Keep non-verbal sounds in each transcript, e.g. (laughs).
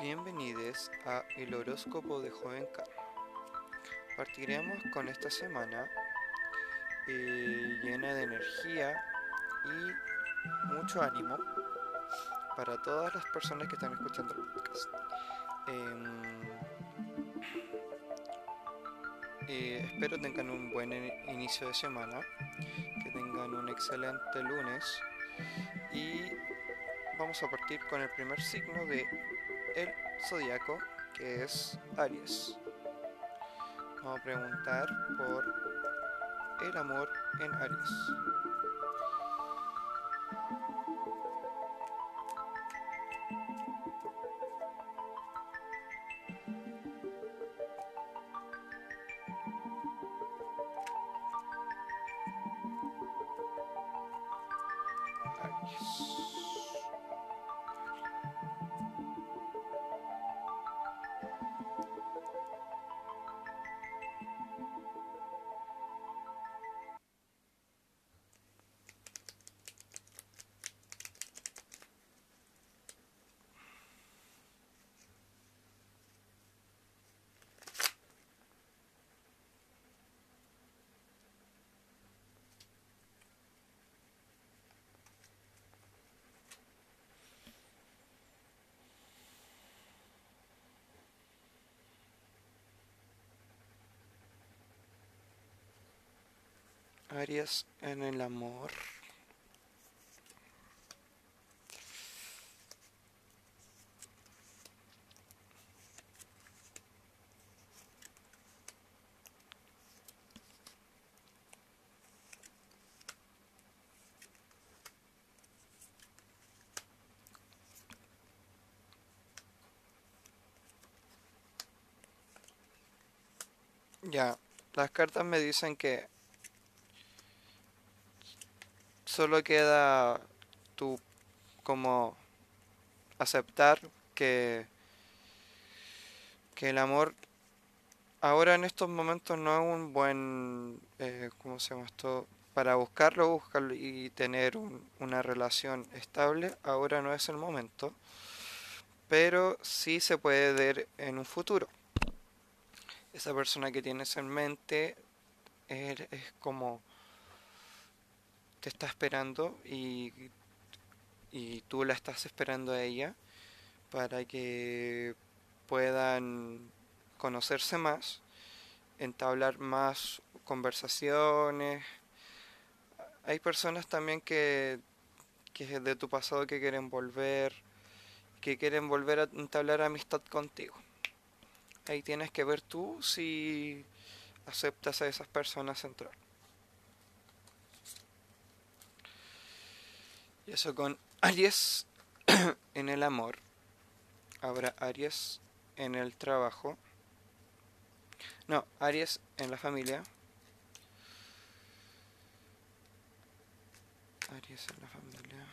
Bienvenidos a el horóscopo de Joven Karma. Partiremos con esta semana eh, llena de energía y mucho ánimo para todas las personas que están escuchando el podcast. Em, eh, espero tengan un buen inicio de semana, que tengan un excelente lunes y vamos a partir con el primer signo de el zodiaco que es Aries. Vamos a preguntar por el amor en Aries. Aries en el amor. Ya, las cartas me dicen que solo queda tú como aceptar que, que el amor ahora en estos momentos no es un buen, eh, ¿cómo se llama esto? Para buscarlo, buscarlo y tener una relación estable, ahora no es el momento, pero sí se puede ver en un futuro esa persona que tienes en mente es, como te está esperando y, y tú la estás esperando a ella para que puedan conocerse más, entablar más conversaciones. Hay personas también que, que de tu pasado que quieren volver, que quieren volver a entablar amistad contigo. Ahí tienes que ver tú si aceptas a esas personas entrar. Y eso con Aries (clears throat) en el amor. Ahora Aries en el trabajo. No, Aries en la familia. Aries en la familia.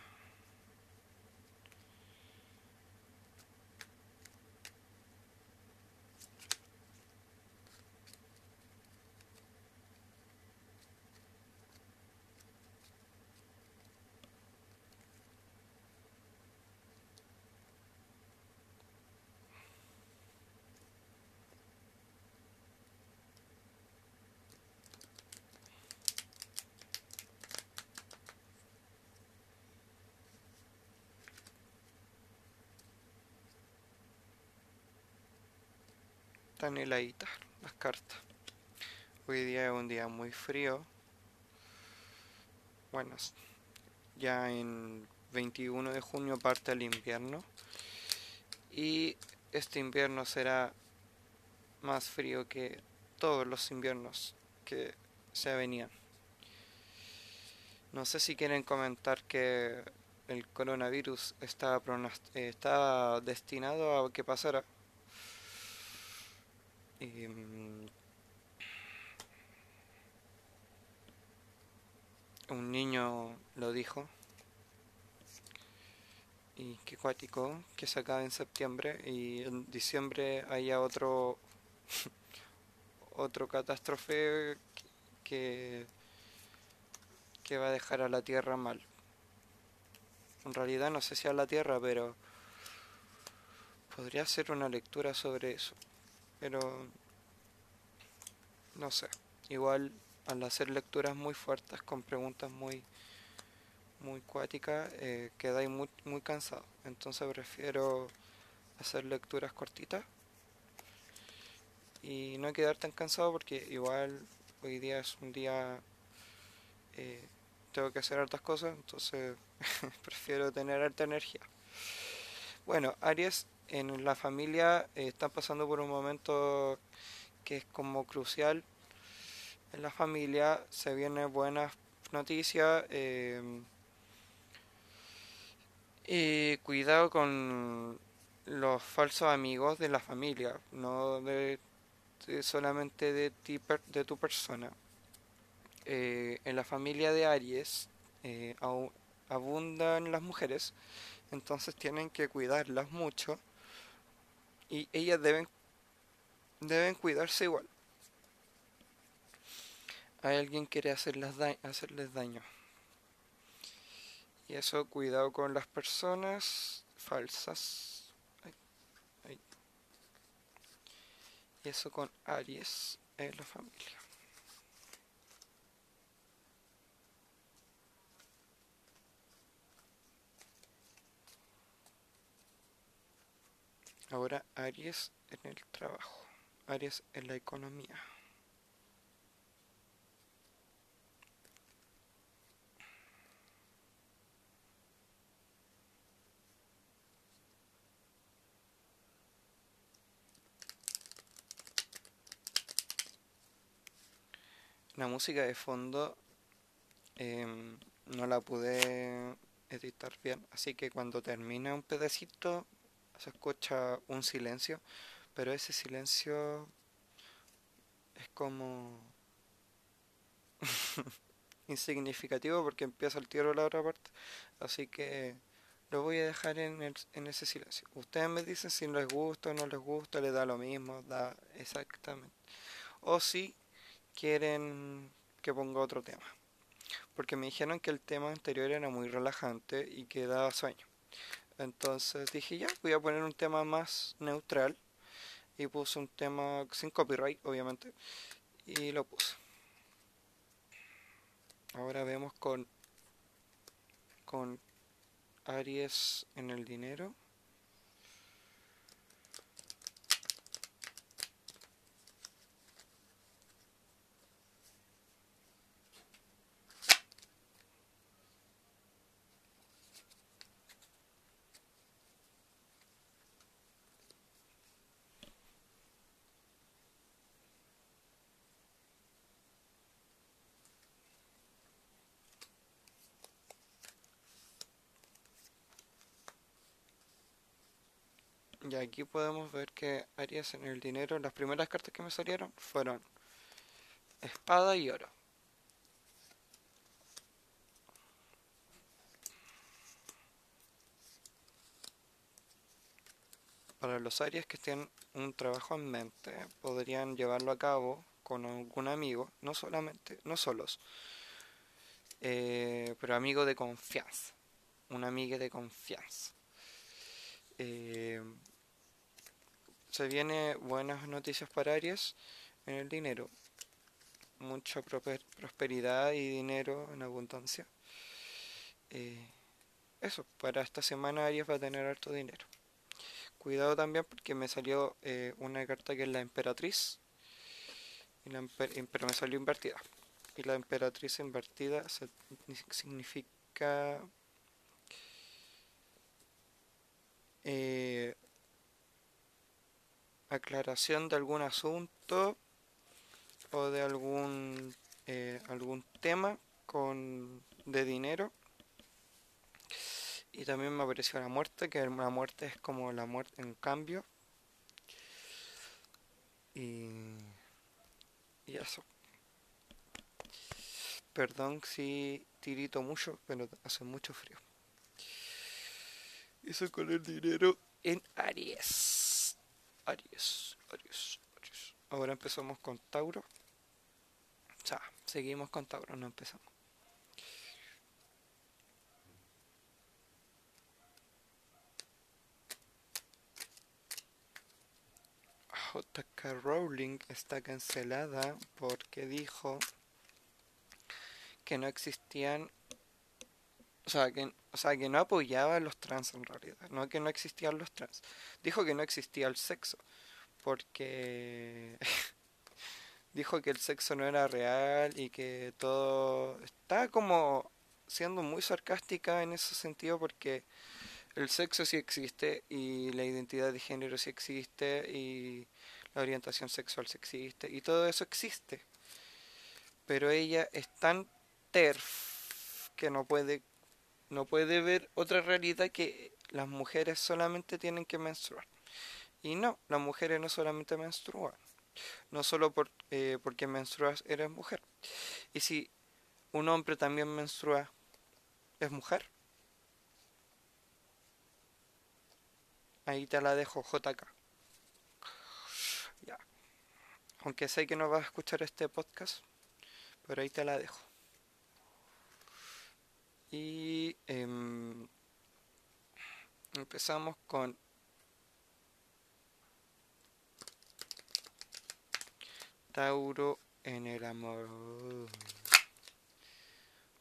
Están heladitas las cartas. Hoy día es un día muy frío. Bueno, ya en 21 de junio parte el invierno. Y este invierno será más frío que todos los inviernos que se venían. No sé si quieren comentar que el coronavirus está, está destinado a que pasara Mm, un niño lo dijo. Y qué cuático que se acabe en septiembre y en diciembre haya otro (laughs) otro catástrofe que que va a dejar a la Tierra mal. En realidad no sé si a la Tierra, pero podría hacer una lectura sobre eso, pero no sé. Igual al hacer lecturas muy fuertes con preguntas muy muy cuáticas eh, quedáis muy, muy cansado. Entonces prefiero hacer lecturas cortitas y no quedar tan cansado porque igual hoy día es un día eh, tengo que hacer hartas cosas entonces (laughs) prefiero tener alta energía bueno Aries en la familia eh, están pasando por un momento que es como crucial en la familia se vienen buenas noticias eh, y cuidado con los falsos amigos de la familia no de solamente de, ti, de tu persona. Eh, en la familia de Aries eh, abundan las mujeres, entonces tienen que cuidarlas mucho y ellas deben, deben cuidarse igual. Hay alguien quiere hacerles, hacerles daño. Y eso, cuidado con las personas falsas y eso con Aries en la familia. Ahora Aries en el trabajo, Aries en la economía. La música de fondo em, no la pude editar bien, así que cuando termina un pedacito se escucha un silencio, pero ese silencio es como (laughs) insignificativo porque empieza el tiro la otra parte, así que lo voy a dejar en, en ese silencio. Ustedes me dicen si les gusta o no les gusta, les da lo mismo, da exactamente. O si quieren que ponga otro tema. Porque me dijeron que el tema anterior era muy relajante y que daba sueño. Entonces dije ya, voy a poner un tema más neutral. Y puse un tema sin copyright, obviamente. Y lo puse. Ahora vemos con, con Aries en el dinero. Y aquí podemos ver que Aries en el dinero, las primeras cartas que me salieron fueron espada y oro. Para los Aries que tienen un trabajo en mente, podrían llevarlo a cabo con algún amigo, no solamente, no solos, eh, pero amigo de confianza, un amigo de confianza. Eh, se viene buenas noticias para Aries en el dinero. Mucha prosperidad y dinero en abundancia. Eh, eso, para esta semana Aries va a tener harto dinero. Cuidado también porque me salió eh, una carta que es la emperatriz. pero me salió invertida. Y la emperatriz invertida significa eh, aclaración de algún asunto o de algún eh, algún tema con de dinero. Y también me apareció la muerte que la muerte es como la muerte en cambio. Y, y eso. Perdón si tirito mucho pero hace mucho frío. Eso con el dinero en Aries Aries, Aries, Aries. Ahora empezamos con Tauro. O sea, seguimos con Tauro, no empezamos. J.K. Rowling está cancelada porque dijo que no existían o sea, que, o sea, que no apoyaba a los trans en realidad, no que no existían los trans. Dijo que no existía el sexo, porque (laughs) dijo que el sexo no era real y que todo está como siendo muy sarcástica en ese sentido porque el sexo sí existe y la identidad de género sí existe y la orientación sexual sí existe y todo eso existe. Pero ella es tan terf que no puede no puede ver otra realidad que las mujeres solamente tienen que menstruar. Y no, las mujeres no solamente menstruan. No solo por, eh, porque menstruas eres mujer. Y si un hombre también menstrua, ¿es mujer? Ahí te la dejo, JK. Ya. Aunque sé que no vas a escuchar este podcast, pero ahí te la dejo. Y em, empezamos con Tauro en el amor.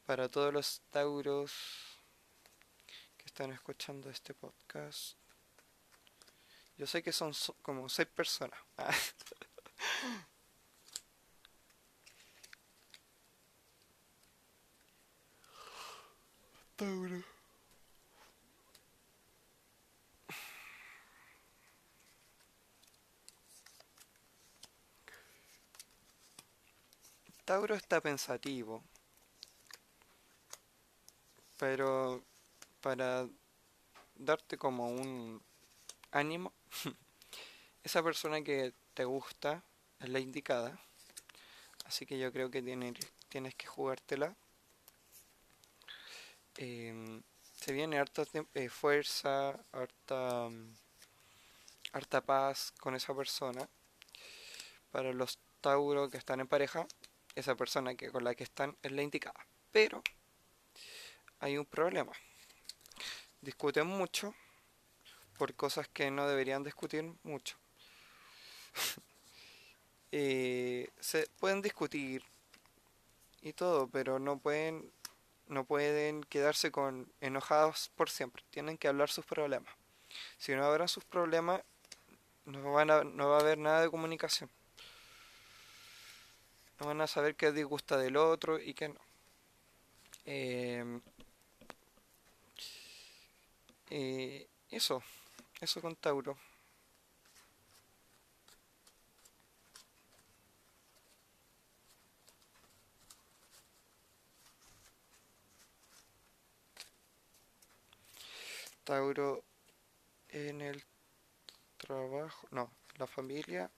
Para todos los Tauros que están escuchando este podcast, yo sé que son como seis personas. (laughs) Tauro. Tauro está pensativo, pero para darte como un ánimo, (laughs) esa persona que te gusta es la indicada, así que yo creo que tienes, tienes que jugártela Em, se viene harta eh, fuerza, harta, mm, harta paz con esa persona. Para los Tauro que están en pareja, esa persona que con la que están es la indicada. Pero hay un problema. Discuten mucho por cosas que no deberían discutir mucho. (laughs) Eh, se pueden discutir y todo, pero no pueden no pueden quedarse con enojados por siempre, tienen que hablar sus problemas. Si no hablan sus problemas, no, van a, no va a haber nada de comunicación. No van a saber qué disgusta del otro y qué no. Eh, eso, eso con Tauro. Tauro en el trabajo, no, la familia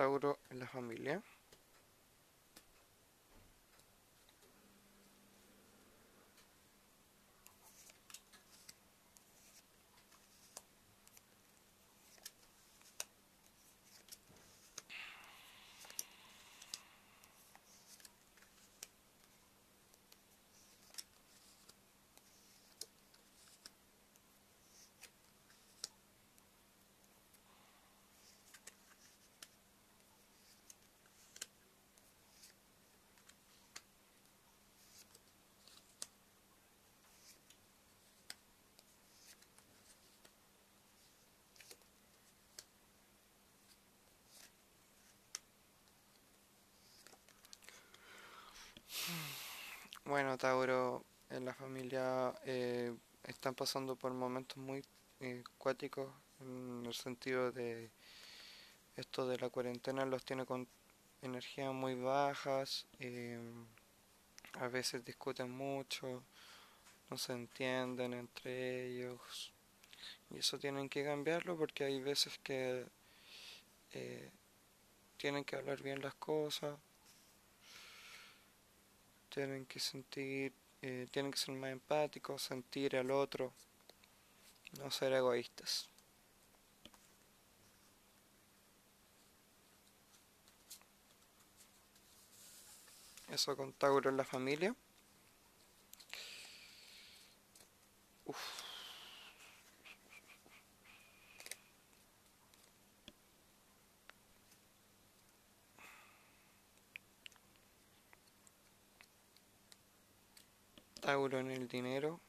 Tauro en la familia. Bueno, Tauro, en la familia eh, están pasando por momentos muy eh, cuáticos en el sentido de esto de la cuarentena los tiene con energías muy bajas, em, a veces discuten mucho, no se entienden entre ellos y eso tienen que cambiarlo porque hay veces que eh, tienen que hablar bien las cosas, tienen que sentir, eh, tienen que ser más empáticos, sentir al otro, no ser egoístas. Eso con Tauro en la familia. Uf. Tauro en el dinero.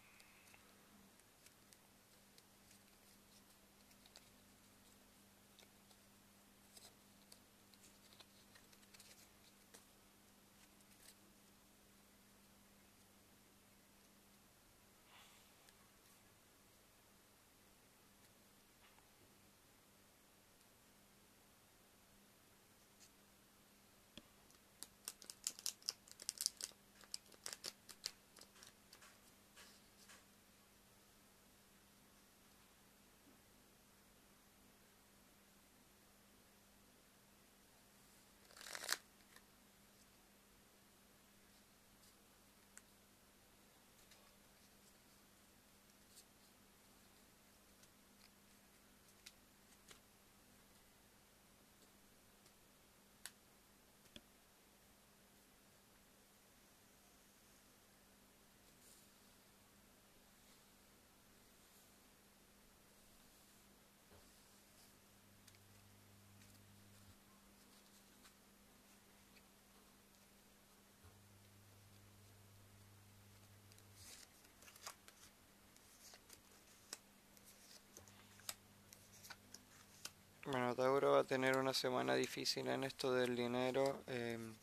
Tauro va a tener una semana difícil en esto del dinero. Em,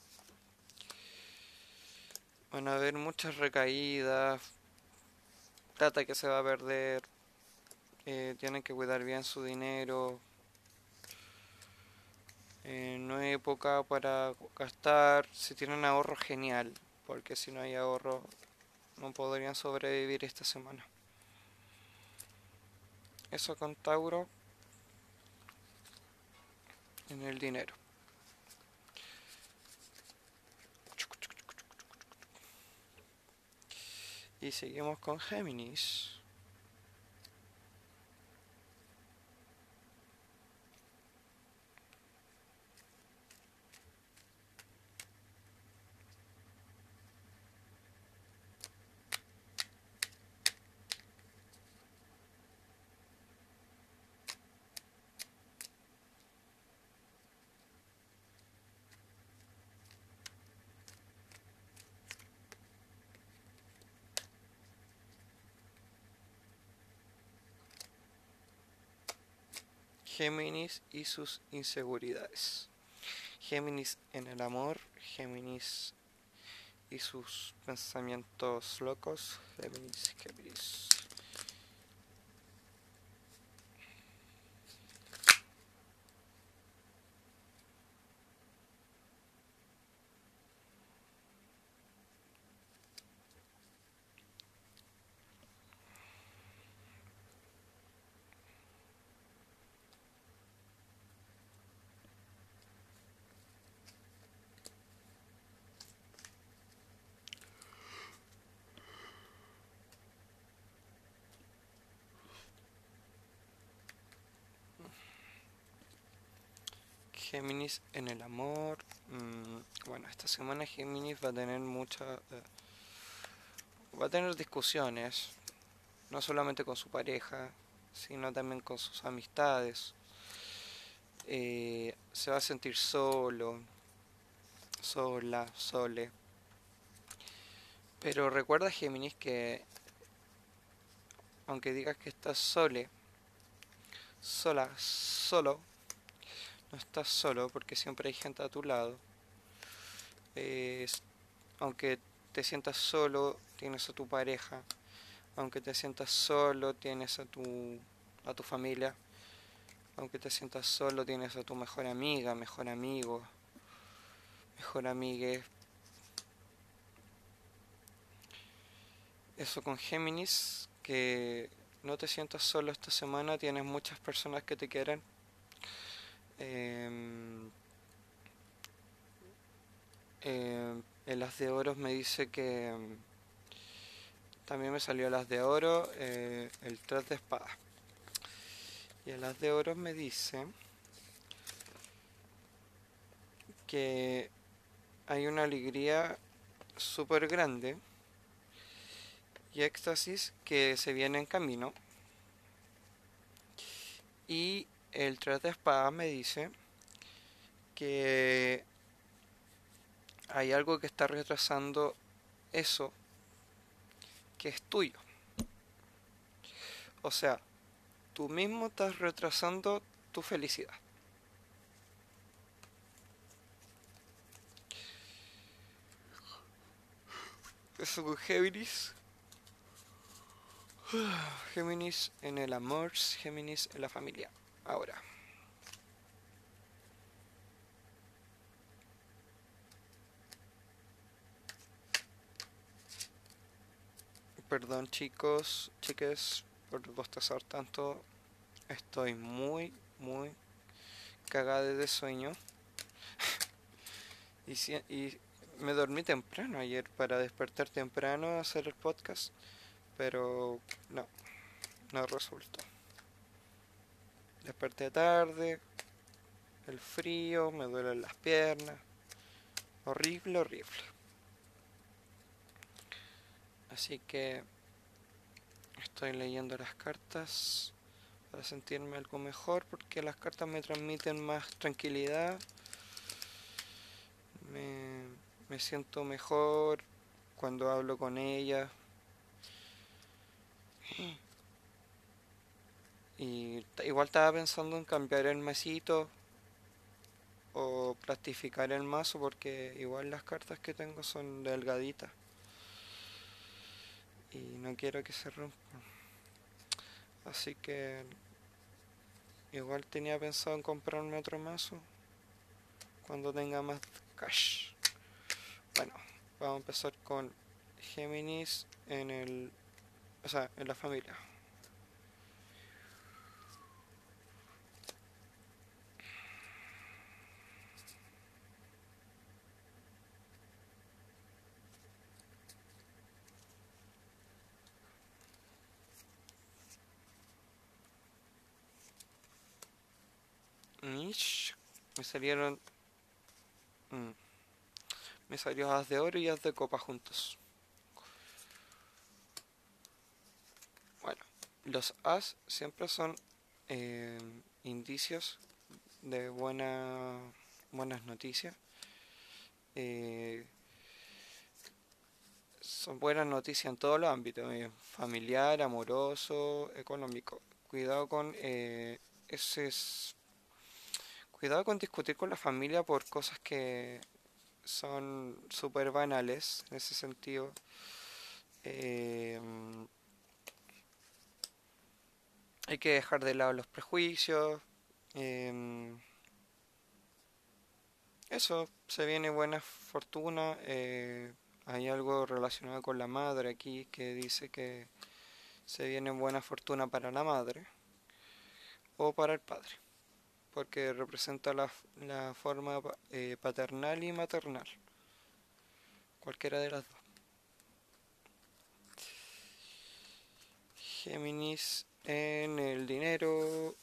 van a haber muchas recaídas, plata que se va a perder. Eh, tienen que cuidar bien su dinero. Eh, no hay época para gastar. Si tienen ahorro, genial. Porque si no hay ahorro, no podrían sobrevivir esta semana. Eso con Tauro en el dinero. Y seguimos con Géminis. Géminis y sus inseguridades. Géminis en el amor, Géminis y sus pensamientos locos, Géminis, Géminis. Géminis en el amor. Mm, bueno, esta semana Géminis va a tener mucha... Eh, va a tener discusiones, no solamente con su pareja, sino también con sus amistades. Eh, se va a sentir solo, sola, sole. Pero recuerda Géminis que aunque digas que estás sole, sola, solo, no estás solo porque siempre hay gente a tu lado. aunque te sientas solo, tienes a tu pareja. Aunque te sientas solo, tienes a tu, a tu familia. Aunque te sientas solo, tienes a tu mejor amiga, mejor amigo, mejor amigue. Eso con Géminis, que no te sientas solo esta semana, tienes muchas personas que te quieren. Em, em, en las de oro me dice que em, también me salió las de oro, eh, el 3 de espada. Y en las de oro me dice que hay una alegría súper grande y éxtasis que se viene en camino. Y el 3 de espada me dice que hay algo que está retrasando eso que es tuyo. O sea, tú mismo estás retrasando tu felicidad. Eso con Géminis. Géminis en el amor, Géminis en la familia. Ahora. Perdón chicos, chiques, por bostezar tanto. Estoy muy, muy cagada de sueño. (laughs) y, y me dormí temprano ayer para despertar temprano a hacer el podcast, pero no, no resultó. Desperté tarde, el frío, me duelen las piernas, horrible, horrible. Así que estoy leyendo las cartas para sentirme algo mejor porque las cartas me transmiten más tranquilidad. Me siento mejor cuando hablo con ella. Y igual estaba pensando en cambiar el mesito o plastificar el mazo porque igual las cartas que tengo son delgaditas y no quiero que se rompan. Así que igual tenía pensado en comprarme otro mazo cuando tenga más cash. Bueno, vamos a empezar con Géminis en el. O sea, en la familia. Me salieron. Mm me salió as de oro y as de copa juntos. Bueno, los as siempre son eh, indicios de buena, buenas noticias. Eh, son buenas noticias en todos los ámbitos, eh, familiar, amoroso, económico. Cuidado con ese cuidado con discutir con la familia por cosas que son súper banales en ese sentido. Eh, hay que dejar de lado los prejuicios. Eh, eso, se viene buena fortuna. Eh, hay algo relacionado con la madre aquí que dice que se viene buena fortuna para la madre o para el padre porque representa la, la forma eh, paternal y maternal. Cualquiera de las dos. Géminis en el dinero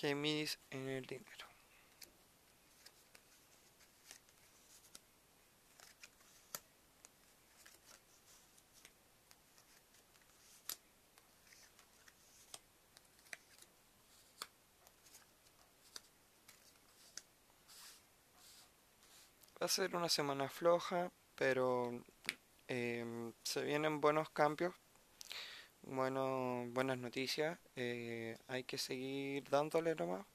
Géminis en el dinero. Va a ser una semana floja, pero em, se vienen buenos cambios, bueno, buenas noticias. eh, hay que seguir dándole nomás.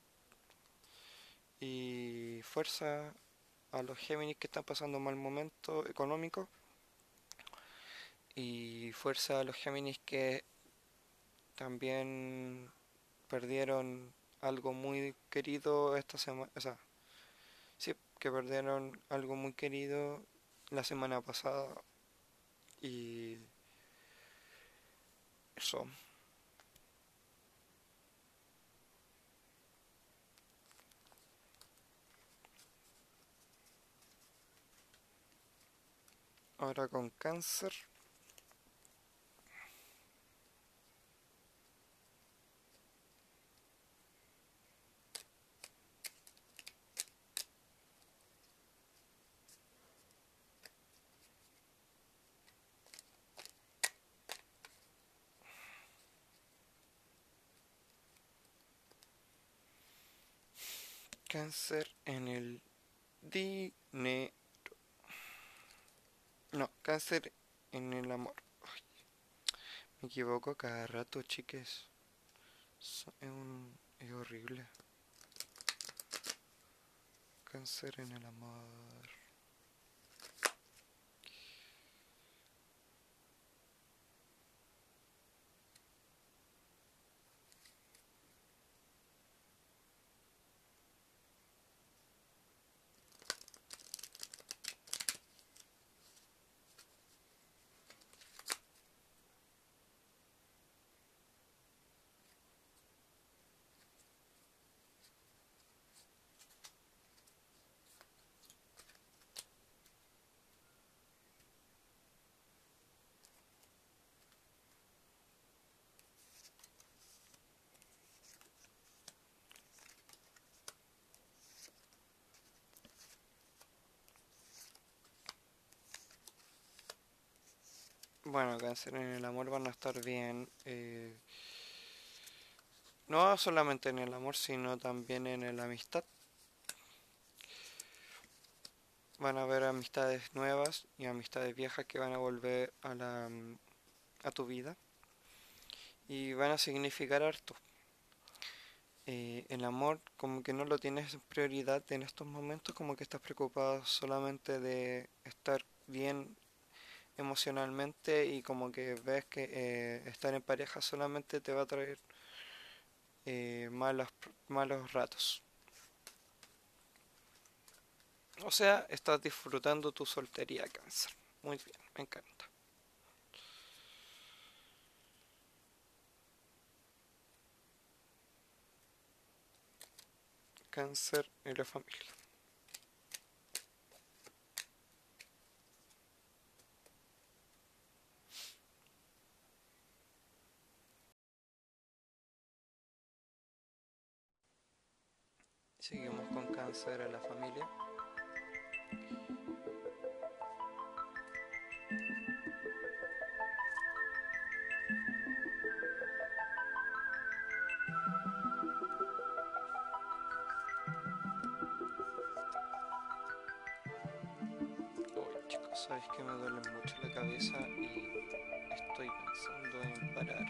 Y fuerza a los Géminis que están pasando un mal momento económico. Y fuerza a los Géminis que también perdieron algo muy querido esta semana. O sea, sí, que perdieron algo muy querido la semana pasada. Y eso. Ahora con cáncer. Cáncer en el dinero. No, cáncer en el amor. Me equivoco cada rato, chiques. Es, un, es horrible. Cáncer en el amor. Bueno, cáncer en el amor van a estar bien. eh, no solamente en el amor, sino también en la amistad. Van a haber amistades nuevas y amistades viejas que van a volver a la, a tu vida y van a significar harto. Eh, el amor como que no lo tienes en prioridad en estos momentos, como que estás preocupado solamente de estar bien emocionalmente y como que ves que eh, estar en pareja solamente te va a traer eh, malos, malos ratos. O sea, estás disfrutando tu soltería, cáncer. Muy bien, me encanta. Cáncer en la familia. Seguimos con cáncer en la familia. Uy, chicos, sabes que me duele mucho la cabeza y estoy pensando en parar.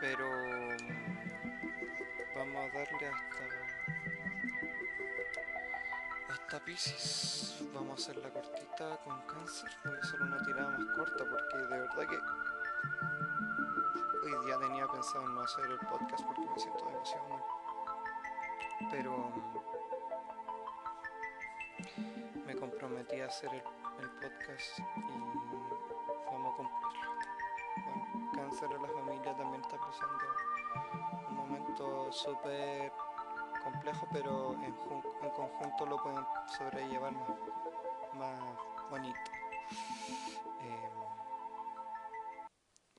Pero mm, vamos a darle hasta hasta Pisces. Vamos a hacer la cortita con cáncer. Voy a hacer una tirada más corta porque de verdad que hoy día tenía pensado en no hacer el podcast porque me siento demasiado mal. Pero mm, me comprometí a hacer el, el podcast y vamos a cumplirlo. Bueno, cáncer en la familia también está pasando un momento súper pero en, en conjunto lo pueden sobrellevar más, más bonito. Em,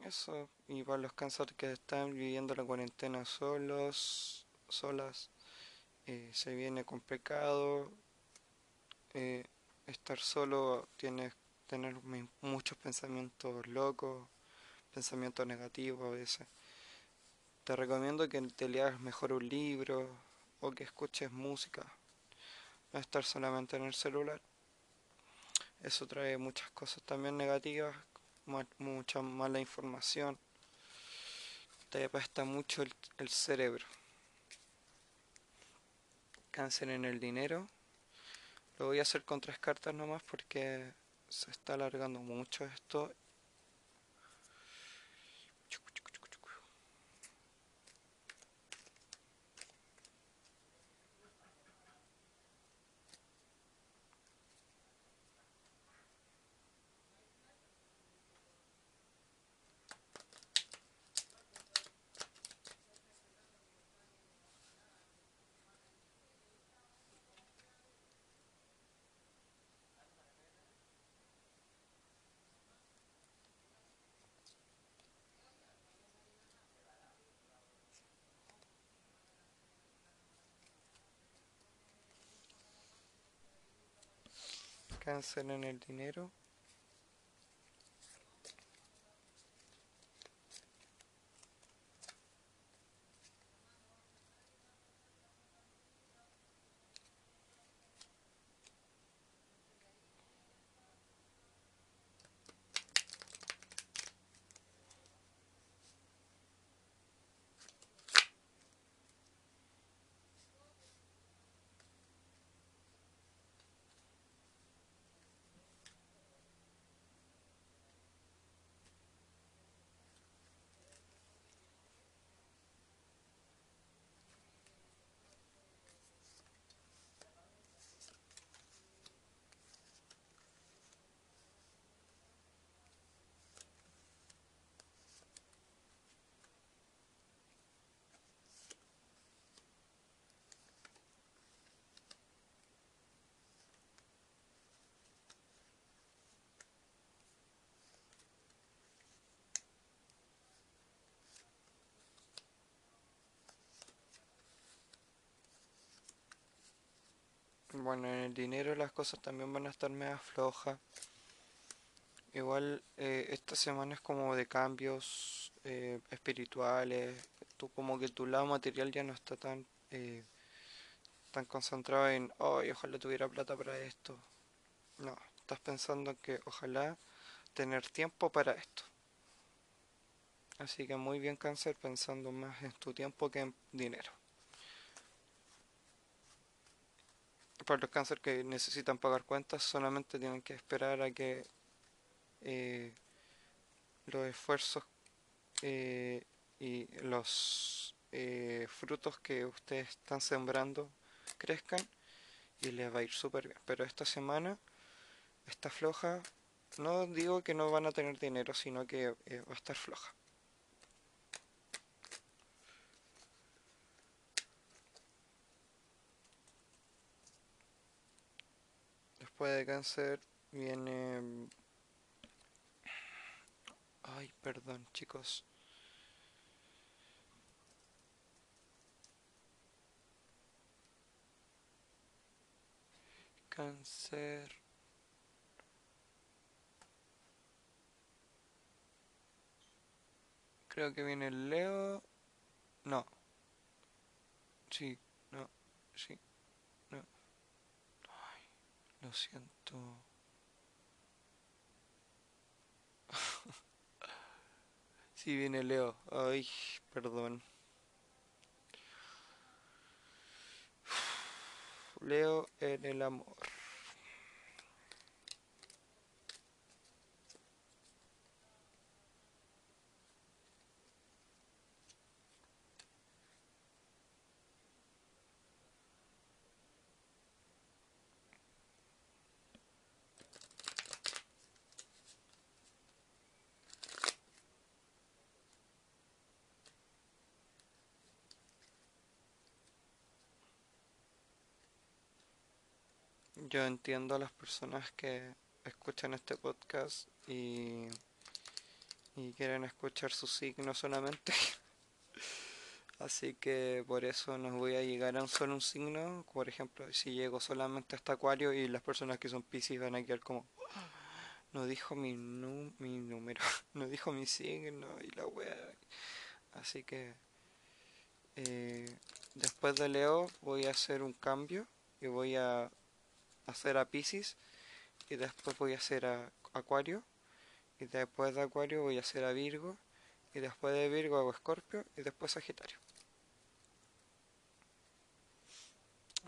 eso, y para los cánceres que están viviendo la cuarentena solos, solas. Eh, se viene complicado. Eh, estar solo tienes tener muchos pensamientos locos, pensamientos negativos a veces. Te recomiendo que te leas mejor un libro o que escuches música. No estar solamente en el celular. Eso trae muchas cosas también negativas, mucha mala información. Te apesta mucho el, cerebro. Cáncer en el dinero. Lo voy a hacer con tres cartas nomás porque se está alargando mucho esto cáncer en el dinero Bueno, en el dinero las cosas también van a estar medio flojas. Igual eh, esta semana es como de cambios eh, espirituales. Tú como que tu lado material ya no está tan eh, tan concentrado en, oh, ojalá tuviera plata para esto. No, estás pensando que ojalá tener tiempo para esto. Así que muy bien cáncer pensando más en tu tiempo que en dinero. Para los cánceres que necesitan pagar cuentas solamente tienen que esperar a que eh, los esfuerzos eh, y los eh, frutos que ustedes están sembrando crezcan y les va a ir súper bien. Pero esta semana está floja. No digo que no van a tener dinero, sino que va a estar floja. De cáncer viene... Ay, perdón, chicos. Cáncer. Creo que viene el Leo. No. Sí, no, sí. Lo siento. (laughs) si viene Leo. Ay, perdón. Leo en el amor. Yo entiendo a las personas que escuchan este podcast y, quieren escuchar su signo solamente. (laughs) Así que por eso no voy a llegar a un solo un signo. Por ejemplo, si llego solamente hasta Acuario y las personas que son Pisces van a quedar como... No dijo mi, mi número, (laughs) no dijo mi signo y la wea. Así que... Eh, después de Leo voy a hacer un cambio y voy a hacer a Pisces y después voy a hacer a Acuario y después de Acuario voy a hacer a Virgo y después de Virgo hago Escorpio y después Sagitario.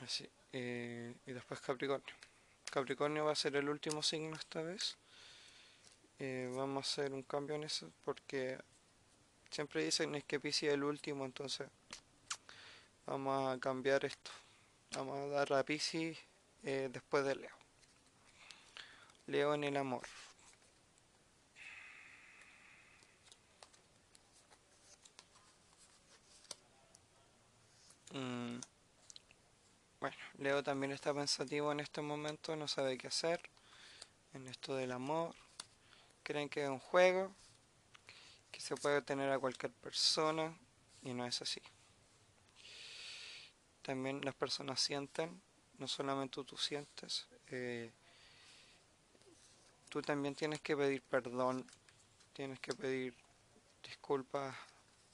Así, eh, y después Capricornio. Capricornio va a ser el último signo esta vez. Eh, vamos a hacer un cambio en eso porque siempre dicen es que Pisces es el último, entonces vamos a cambiar esto. Vamos a dar a Pisces eh, después de Leo. Leo en el amor. Mm. Bueno, Leo también está pensativo en este momento, no sabe qué hacer en esto del amor. Creen que es un juego, que se puede tener a cualquier persona y no es así. También las personas sienten, no solamente tú sientes. Eh, tú también tienes que pedir perdón, tienes que pedir disculpas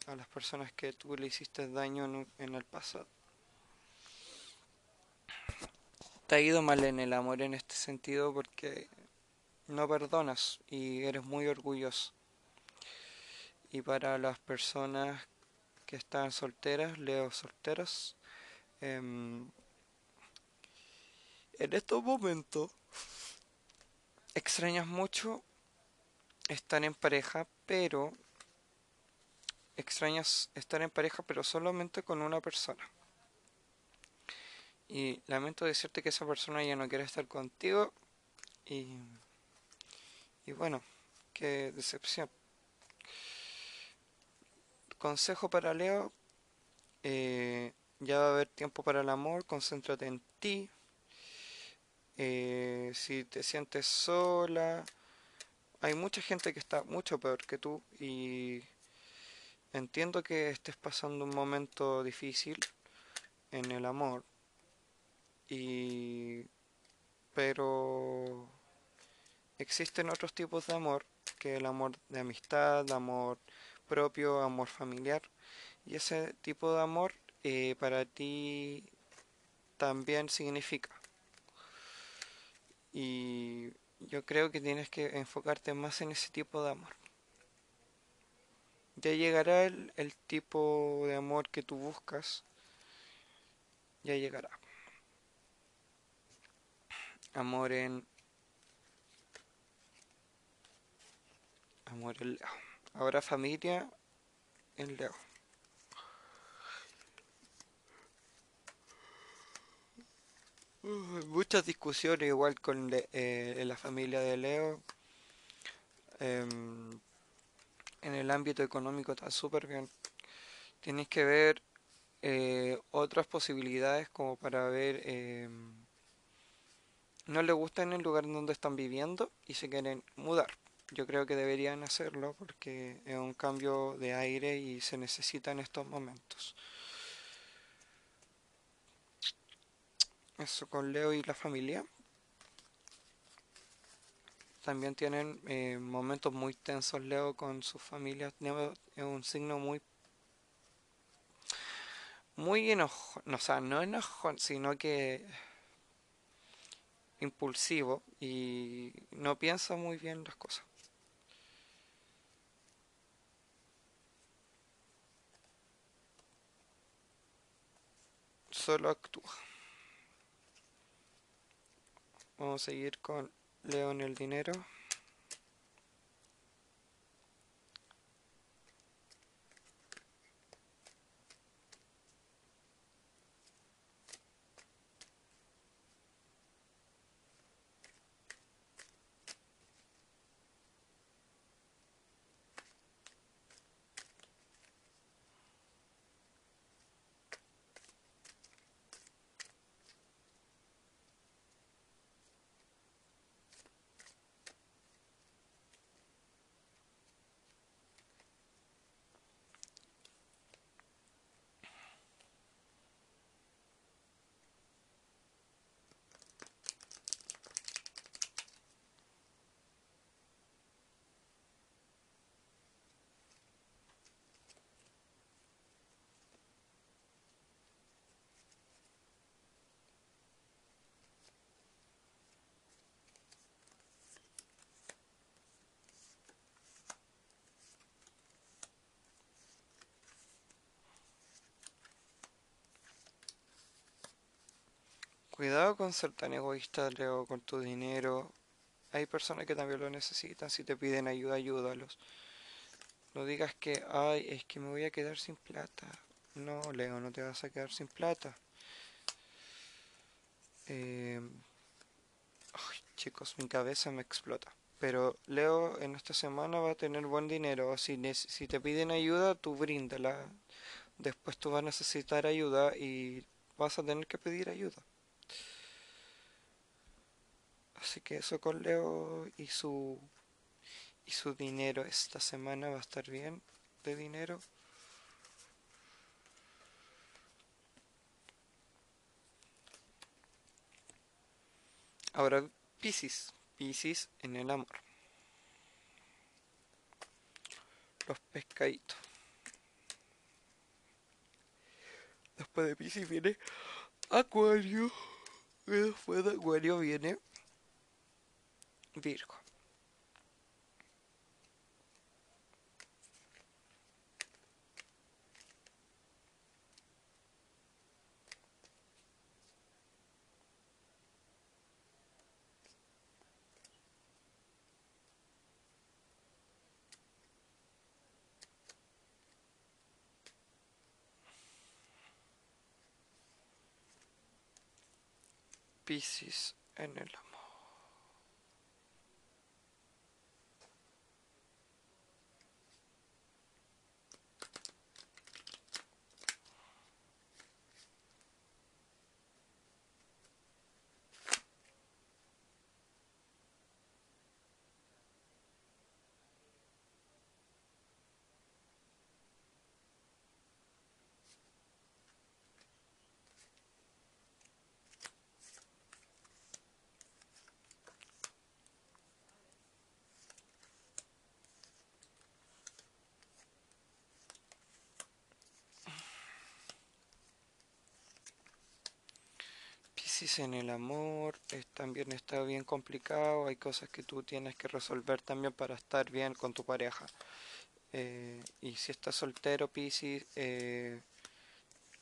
a las personas que tú le hiciste daño en, el pasado. Te ha ido mal en el amor en este sentido porque no perdonas y eres muy orgulloso. Y para las personas que están solteras, leo solteras, em, en estos momentos extrañas mucho estar en pareja, pero extrañas estar en pareja pero solamente con una persona. Y lamento decirte que esa persona ya no quiere estar contigo y, y bueno, qué decepción. Consejo para Leo, eh, ya va a haber tiempo para el amor, concéntrate en ti. Eh, si te sientes sola, hay mucha gente que está mucho peor que tú y Entiendo que estés pasando un momento difícil en el amor, y pero existen otros tipos de amor, que el amor de amistad, amor propio, amor familiar, y ese tipo de amor eh, para ti también significa. Y yo creo que tienes que enfocarte más en ese tipo de amor. Ya llegará el, el tipo de amor que tú buscas. Ya llegará. Amor en... Amor en Leo. Ahora familia en Leo. Muchas discusiones igual con eh, la familia de Leo. Em, en el ámbito económico está súper bien. Tienes que ver eh, otras posibilidades como para ver... Eh, no le gusta en el lugar donde están viviendo y se quieren mudar. Yo creo que deberían hacerlo porque es un cambio de aire y se necesita en estos momentos. Eso con Leo y la familia también tienen eh, momentos muy tensos Leo con sus familias. es un signo muy muy enojón, o sea, no enojón, sino que impulsivo y no piensa muy bien las cosas. Solo actúa. Vamos a seguir con Leo en el dinero. Cuidado con ser tan egoísta, Leo, con tu dinero. Hay personas que también lo necesitan. Si te piden ayuda, ayúdalos. No digas que, ay, es que me voy a quedar sin plata. No, Leo, no te vas a quedar sin plata. Eh, ay, chicos, mi cabeza me explota. Pero Leo en esta semana va a tener buen dinero. Si, si te piden ayuda, tú bríndala. Después tú vas a necesitar ayuda y vas a tener que pedir ayuda. Así que eso con Leo y su y su dinero esta semana va a estar bien de dinero. Ahora Piscis, Piscis en el amor. Los pescaditos. Después de Piscis viene Acuario. Y después de Acuario viene Virgo. Piscis en el. En el amor también está bien complicado, hay cosas que tú tienes que resolver también para estar bien con tu pareja. Eh, y si estás soltero, Piscis, eh,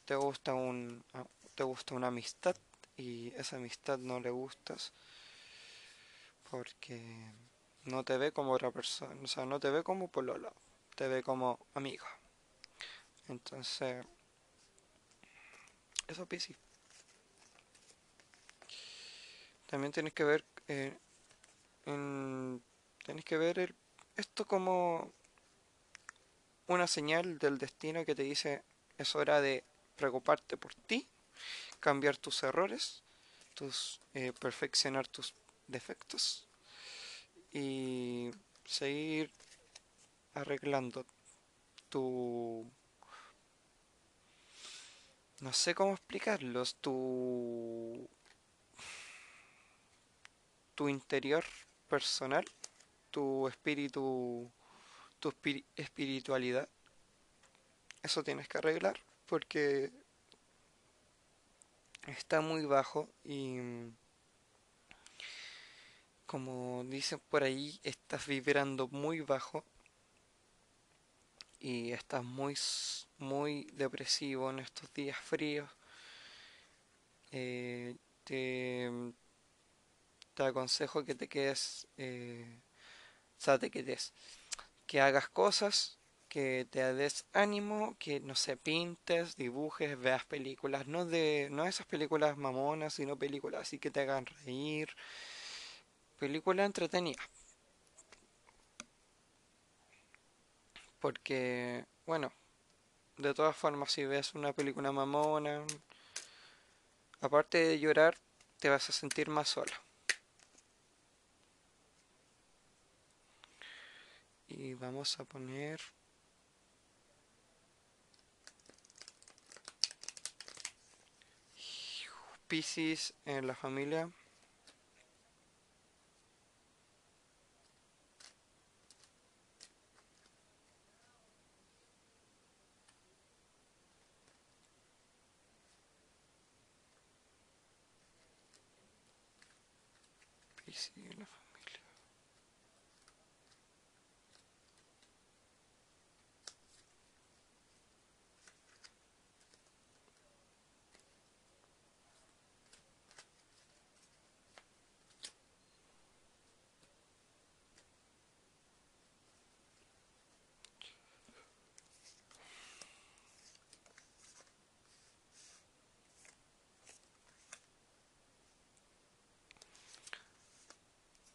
te gusta un ah, te gusta una amistad y esa amistad no le gustas porque no te ve como otra persona, o sea, no te ve como polola, te ve como amiga. Entonces, eso Piscis. También tienes que ver, eh, que ver esto como una señal del destino que te dice es hora de preocuparte por ti, cambiar tus errores, tus, eh, perfeccionar tus defectos y seguir arreglando tu no sé cómo explicarlos tu tu interior personal, tu espíritu, tu espiritualidad. Eso tienes que arreglar porque está muy bajo y como dicen por ahí, estás vibrando muy bajo y estás muy muy depresivo en estos días fríos. Eh, te, te aconsejo que te quedes, eh, o sea, te quedes, que hagas cosas, que te des ánimo, que no sé, pintes, dibujes, veas películas, no de, no esas películas mamonas, sino películas así que te hagan reír, película entretenida. Porque, bueno, de todas formas, si ves una película mamona, aparte de llorar, te vas a sentir más sola. Y vamos a poner Pisces en la familia. Pisces en la familia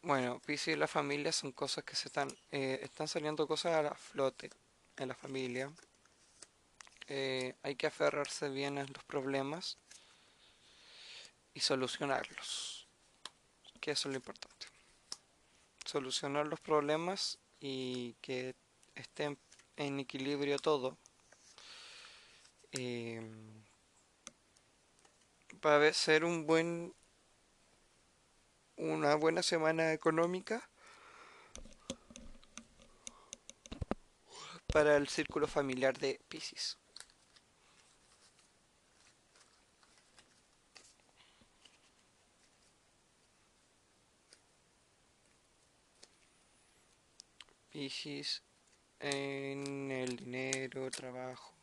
Bueno, Piscis y la familia son cosas que se están, eh, están saliendo cosas a la flote en la familia. Eh, hay que aferrarse bien a los problemas y solucionarlos, que eso es lo importante. Solucionar los problemas y que esté en equilibrio todo. Eh, ser un buen una buena semana económica para el círculo familiar de Pisces. Pisces en el dinero, trabajo,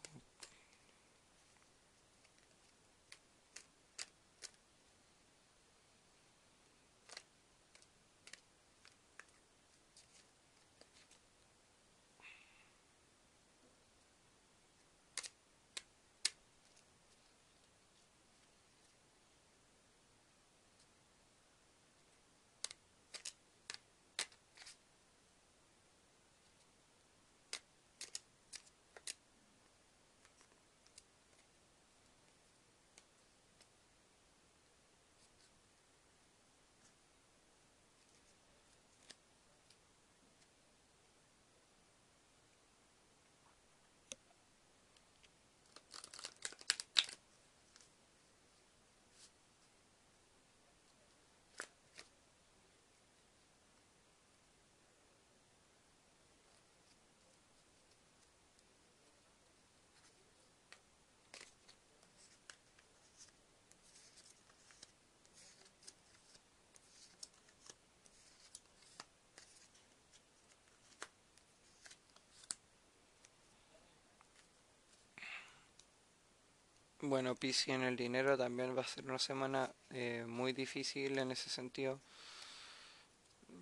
Bueno, Piscis en el dinero también va a ser una semana eh, muy difícil en ese sentido.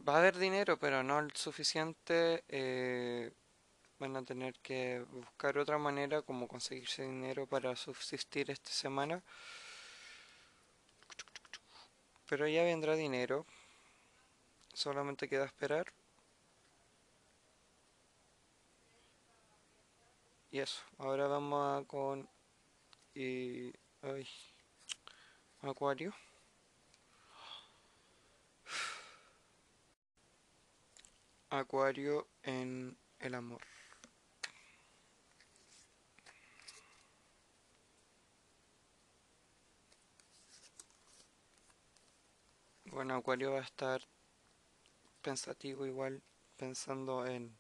Va a haber dinero, pero no el suficiente. eh, van a tener que buscar otra manera como conseguirse dinero para subsistir esta semana. Pero ya vendrá dinero. Solamente queda esperar. Y eso. Ahora vamos a con y ay, Acuario. Acuario en el amor. Bueno, Acuario va a estar pensativo igual, pensando en,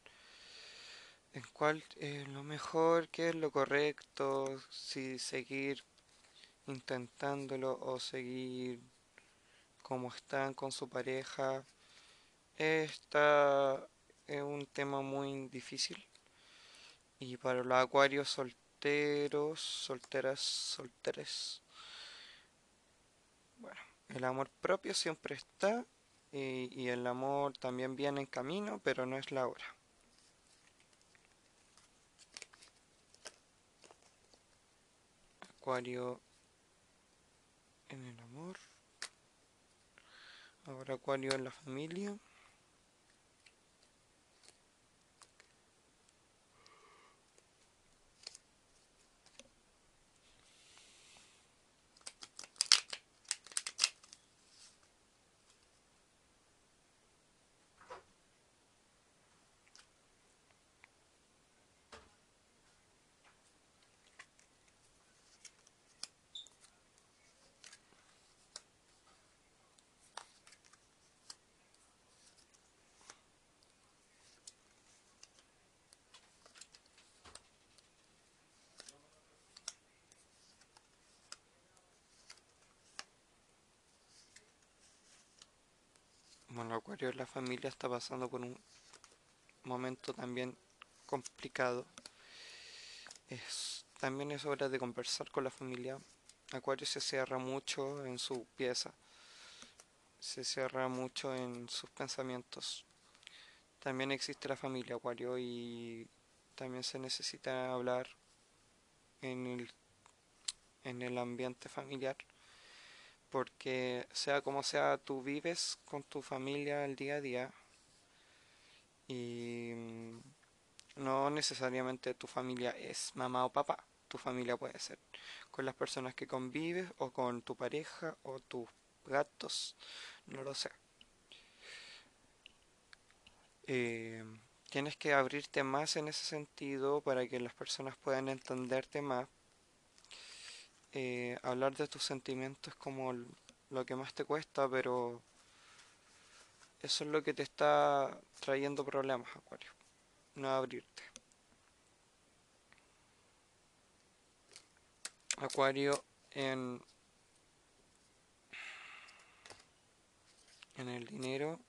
en cuál es lo mejor, qué es lo correcto, si seguir intentándolo o seguir como están con su pareja. Esta es un tema muy difícil y para los acuarios solteros, solteras, solteres, bueno, el amor propio siempre está y, y el amor también viene en camino, pero no es la hora. Acuario en el amor. Ahora Acuario en la familia. La familia está pasando por un momento también complicado. Es, también es hora de conversar con la familia. Acuario se cierra mucho en su pieza, se cierra mucho en sus pensamientos. También existe la familia Acuario y también se necesita hablar en el, en el ambiente familiar porque sea como sea, tú vives con tu familia el día a día y mm, no necesariamente tu familia es mamá o papá. Tu familia puede ser con las personas que convives o con tu pareja o tus gatos, no lo sé. Eh, tienes que abrirte más en ese sentido para que las personas puedan entenderte más. Eh, hablar de tus sentimientos es como lo que más te cuesta, pero eso es lo que te está trayendo problemas, Acuario. No abrirte. Acuario en en el dinero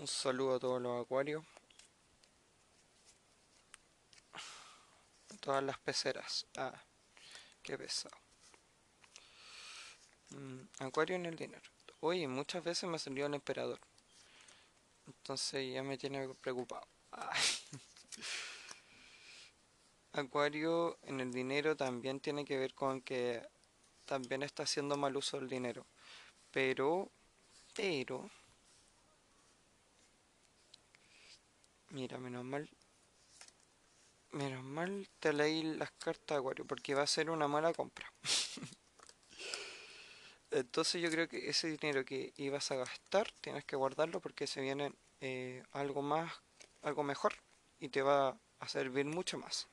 Un saludo a todos los acuarios. Todas las peceras. Ah, qué pesado. Mm, acuario en el dinero. Oye, muchas veces me salió el emperador. Entonces ya me tiene preocupado. (laughs) Acuario en el dinero también tiene que ver con que también está haciendo mal uso del dinero. Pero, pero, Mira, menos mal. Menos mal te leí las cartas Acuario, porque va a ser una mala compra. (laughs) Entonces yo creo que ese dinero que ibas a gastar, tienes que guardarlo porque se viene eh, algo más, algo mejor y te va a servir mucho más.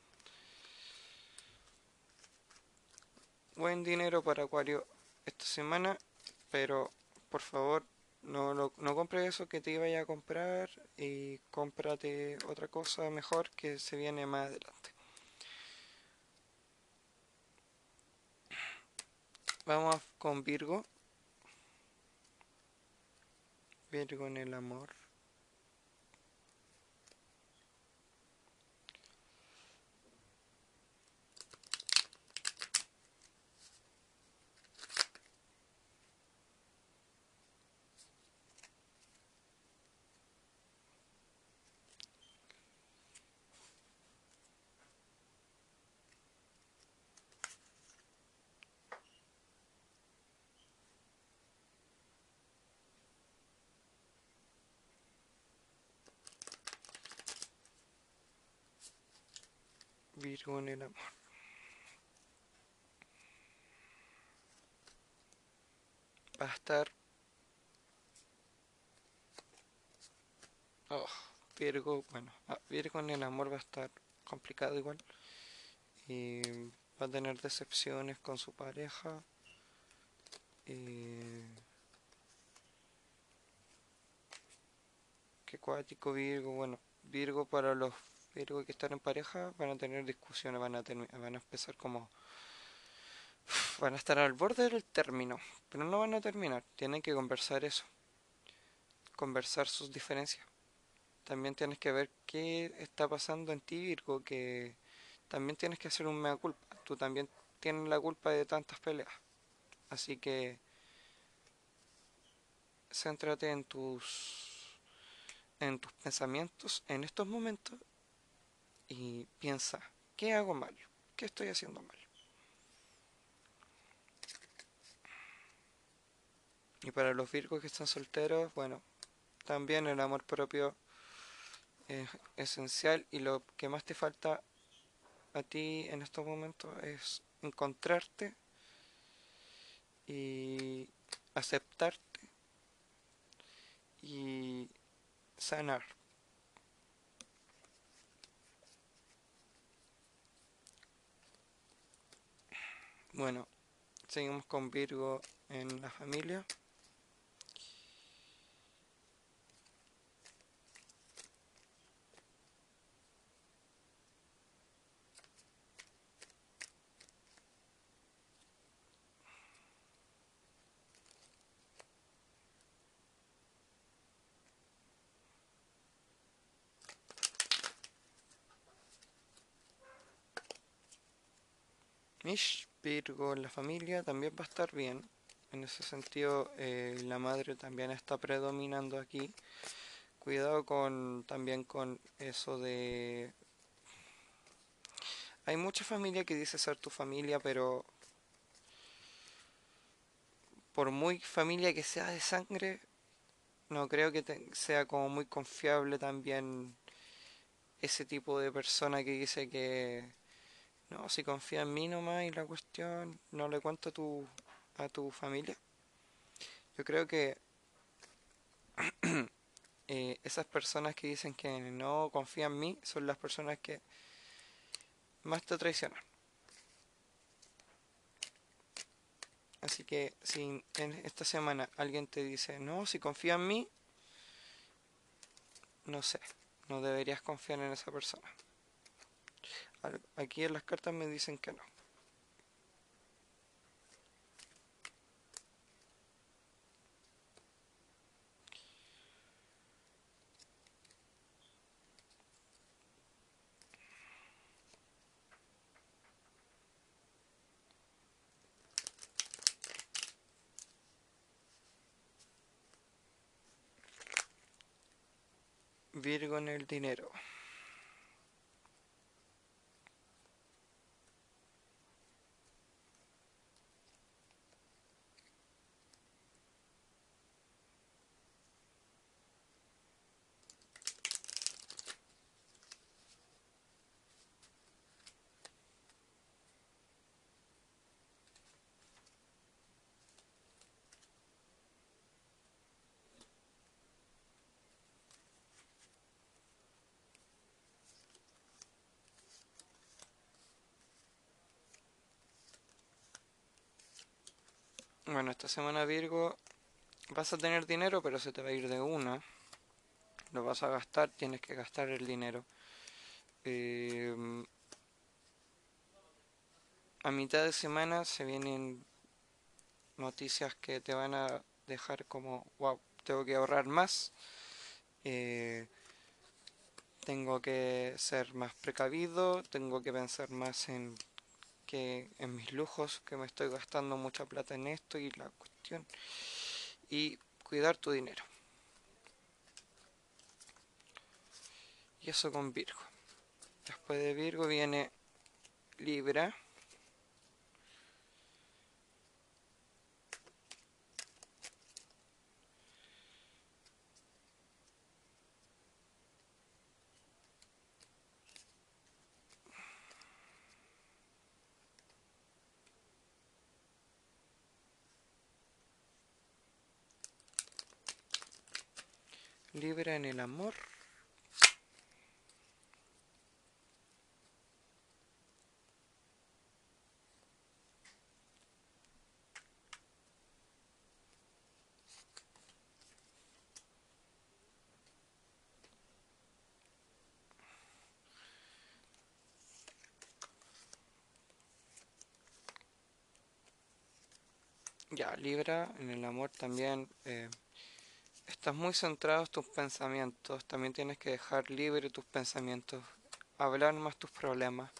Buen dinero para Acuario esta semana, pero por favor no, no, no compres eso que te iba a comprar y cómprate otra cosa mejor que se viene más adelante. Vamos con Virgo. Virgo en el amor. Virgo en el amor. Va a estar... Oh, Virgo, bueno, Virgo en el amor va a estar complicado igual. Va a tener decepciones con su pareja. Y... Qué cuático Virgo, bueno, Virgo para los pero que estar en pareja van a tener discusiones, van a, van a empezar como... Van a estar al borde del término, pero no van a terminar, tienen que conversar eso, conversar sus diferencias. También tienes que ver qué está pasando en ti, Virgo, que también tienes que hacer un mea culpa. Tú también tienes la culpa de tantas peleas. Así que céntrate en tus en tus pensamientos en estos momentos y piensa, ¿qué hago mal? ¿Qué estoy haciendo mal? Y para los virgos que están solteros, bueno, también el amor propio es esencial y lo que más te falta a ti en estos momentos es encontrarte y aceptarte y sanar. Bueno, seguimos con Virgo en la familia. Mish. Virgo en la familia también va a estar bien. En ese sentido, eh, la madre también está predominando aquí. Cuidado con también con eso de... Hay mucha familia que dice ser tu familia, pero por muy familia que sea de sangre, no creo que sea como muy confiable también ese tipo de persona que dice que no, si confía en mí nomás y la cuestión no le cuento a tu, a tu familia. Yo creo que (clears throat) eh, esas personas que dicen que no confían en mí son las personas que más te traicionan. Así que si en esta semana alguien te dice, no, si confía en mí, no sé, no deberías confiar en esa persona. Aquí en las cartas me dicen que no. Virgo en el dinero. Bueno, esta semana Virgo vas a tener dinero, pero se te va a ir de una. Lo vas a gastar, tienes que gastar el dinero. Em, a mitad de semana se vienen noticias que te van a dejar como, wow, tengo que ahorrar más. Eh, tengo que ser más precavido, tengo que pensar más en que en mis lujos, que me estoy gastando mucha plata en esto y la cuestión. Y cuidar tu dinero. Y eso con Virgo. Después de Virgo viene Libra. Libra en el amor. Ya, Libra en el amor también. Eh, estás muy centrado en tus pensamientos, también tienes que dejar libre tus pensamientos, hablar más tus problemas.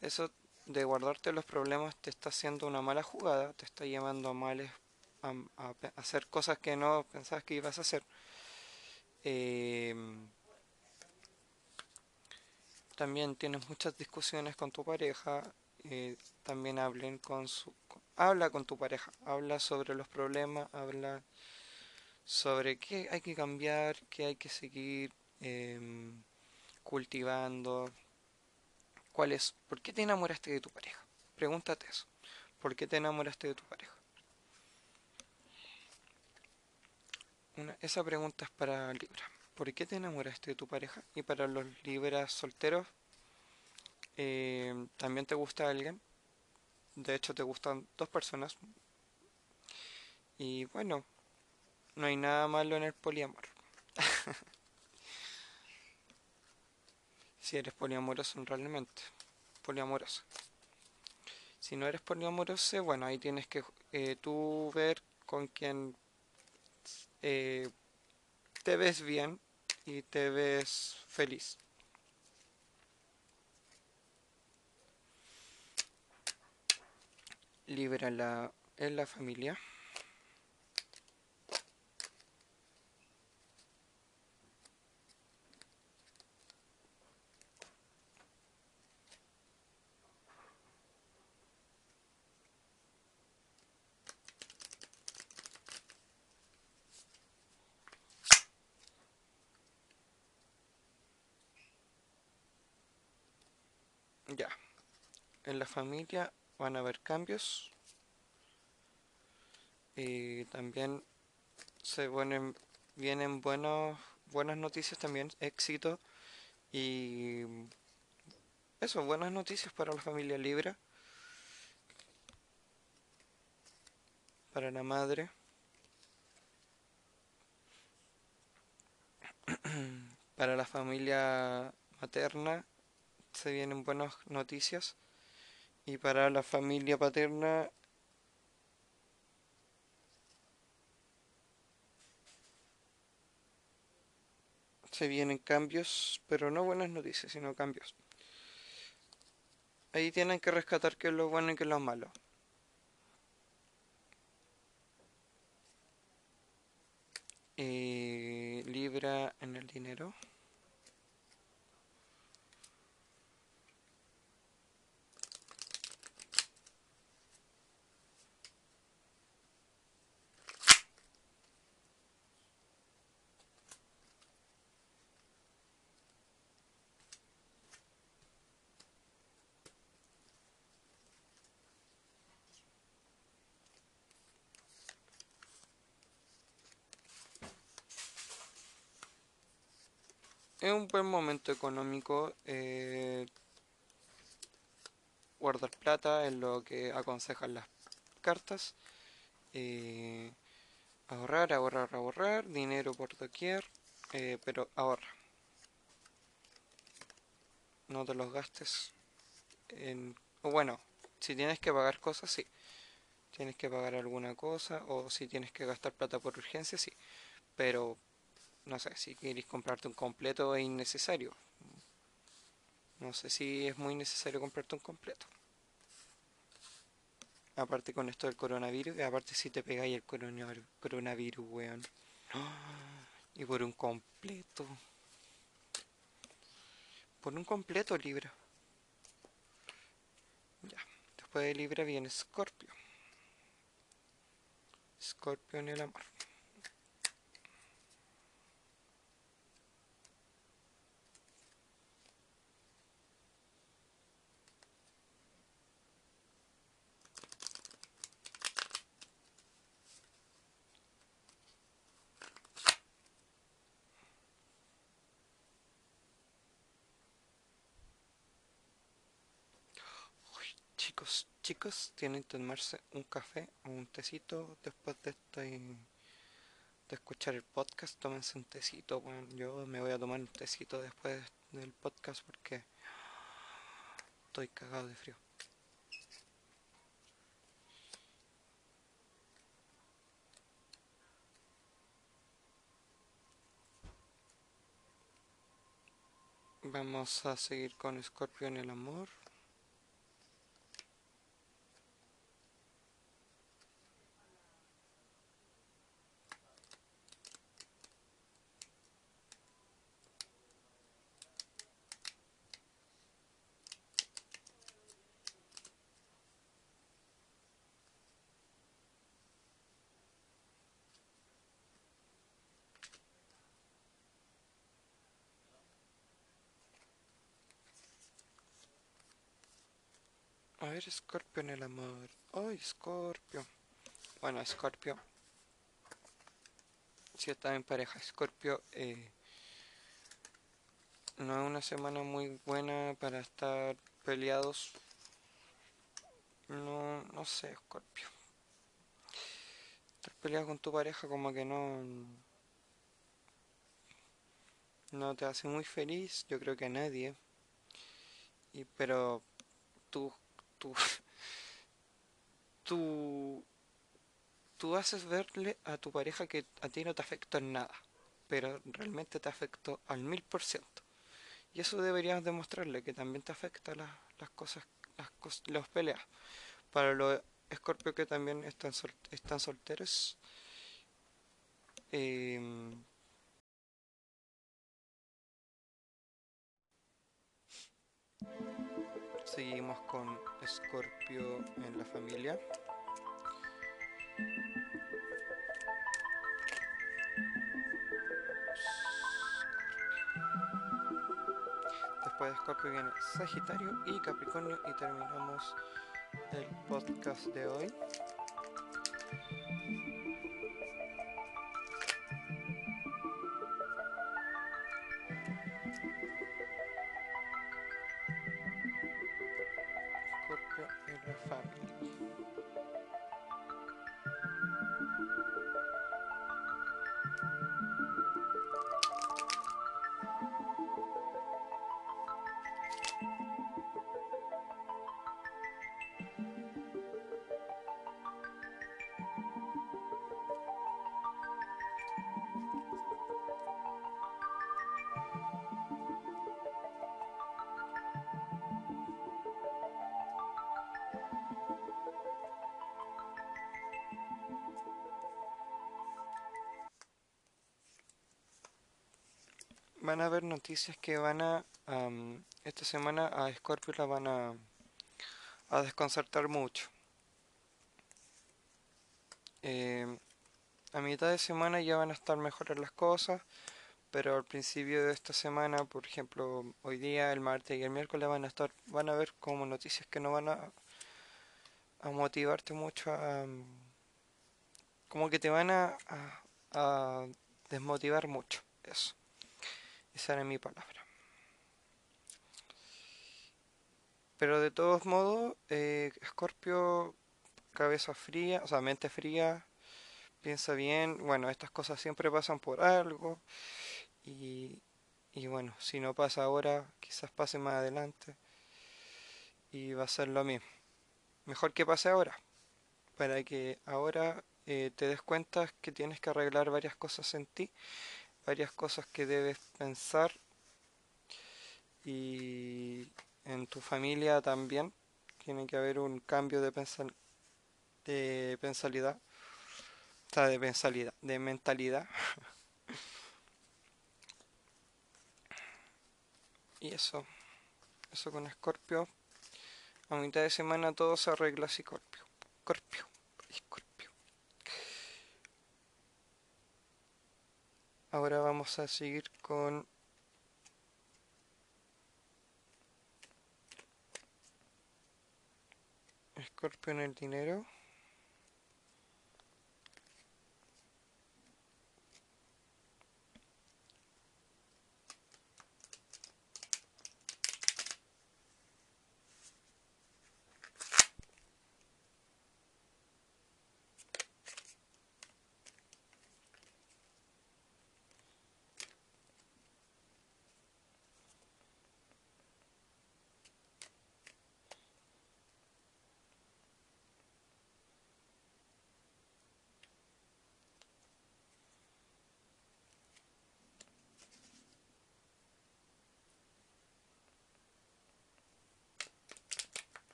Eso de guardarte los problemas te está haciendo una mala jugada, te está llevando a males, a, hacer cosas que no pensabas que ibas a hacer. Em, también tienes muchas discusiones con tu pareja, eh, también hablen con su, habla con tu pareja, habla sobre los problemas, habla sobre qué hay que cambiar, qué hay que seguir em, cultivando, cuál es, ¿por qué te enamoraste de tu pareja? Pregúntate eso, ¿por qué te enamoraste de tu pareja? esa pregunta es para Libra. ¿Por qué te enamoraste de tu pareja? Y para los Libras solteros, em, ¿también te gusta alguien? De hecho, te gustan dos personas. Y bueno, no hay nada malo en el poliamor. si eres poliamoroso realmente. Poliamoroso. Si no eres poliamoroso, bueno, ahí tienes que eh, tú ver con quién eh, te ves bien y te ves feliz. Libra la, en la familia. Ya. En la familia van a haber cambios. Y también se vienen, vienen buenos, buenas noticias también, éxito. Y eso, buenas noticias para la familia Libra. Para la madre. (clears throat) para la familia materna se vienen buenas noticias y para la familia paterna se vienen cambios, pero no buenas noticias, sino cambios. Ahí tienen que rescatar qué es lo bueno y qué es lo malo. Eh, libra en el dinero. Es un buen momento económico. Eh, guardar plata es lo que aconsejan las cartas. Eh, ahorrar, ahorrar, ahorrar. Dinero por doquier. Eh, pero ahorra. No te los gastes en... O bueno, si tienes que pagar cosas, sí. Tienes que pagar alguna cosa. O si tienes que gastar plata por urgencia, sí. Pero no sé, si queréis comprarte un completo es innecesario. No sé si es muy necesario comprarte un completo. Aparte con esto del coronavirus, aparte si te pegáis el coronavirus, weón. (gasps) Y por un completo. Por un completo Libra. Ya. Después de Libra viene Scorpio. Scorpio en el amor. Chicos, tienen que tomarse un café o un tecito después de este de escuchar el podcast, tómense un tecito, bueno, yo me voy a tomar un tecito después del podcast porque estoy cagado de frío. Vamos a seguir con Scorpio en el amor. Scorpio en el amor. ¡Ay, Scorpio! Bueno, Scorpio. Si está en pareja, Scorpio. Eh, no es una semana muy buena para estar peleados. No, no sé, Scorpio. Estar peleado con tu pareja como que no... No te hace muy feliz, yo creo que a nadie. Y, pero tú tú, tú, haces verle a tu pareja que a ti no te afectó en nada, pero realmente te afectó al mil por ciento. Y eso deberías demostrarle que también te afecta las, cosas, las, los peleas. Para, lo, Escorpio que también están, están solteros. Em, seguimos con Escorpio en la familia. Después de Escorpio viene Sagitario y Capricornio y terminamos el podcast de hoy. Van a haber noticias que van a, esta semana a Scorpio la van a, a desconcertar mucho. Em, a mitad de semana ya van a estar mejores las cosas, pero al principio de esta semana, por ejemplo, hoy día, el martes y el miércoles van a estar, van a ver como noticias que no van a, a motivarte mucho a, como que te van a, a desmotivar mucho, eso. Esa era mi palabra. Pero de todos modos, eh, Scorpio, cabeza fría, o sea, mente fría, piensa bien, bueno, estas cosas siempre pasan por algo y, y bueno, si no pasa ahora, quizás pase más adelante y va a ser lo mismo. Mejor que pase ahora, para que ahora eh, te des cuenta que tienes que arreglar varias cosas en ti varias cosas que debes pensar y en tu familia también tiene que haber un cambio de pensal de pensalidad o sea de pensalidad de mentalidad. (laughs) Y eso eso con Escorpio a mitad de semana todo se arregla Scorpio Scorpio Scorpio Ahora vamos a seguir con Escorpio en el dinero.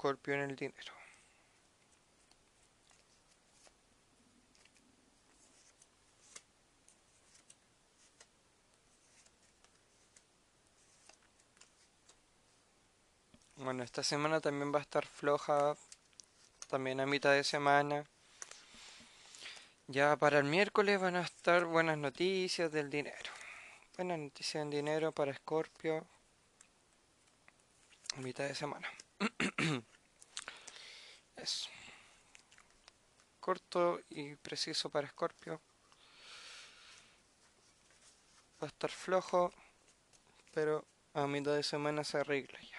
Escorpio en el dinero. Bueno, esta semana también va a estar floja, también a mitad de semana. Ya para el miércoles van a estar buenas noticias del dinero. Buenas noticias del dinero para Escorpio. A mitad de semana. (clears throat) es corto y preciso para Scorpio. Va a estar flojo, pero a mitad de semana se arregla ya.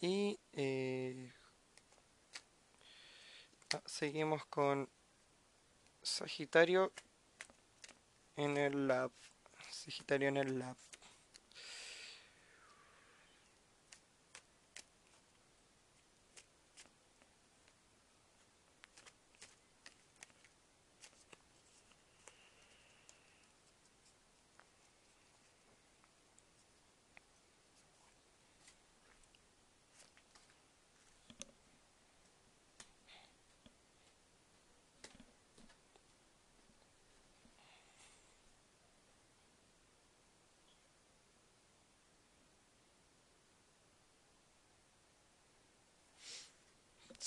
Y eh, ah, seguimos con Sagitario en el lab. Sagitario en el lab.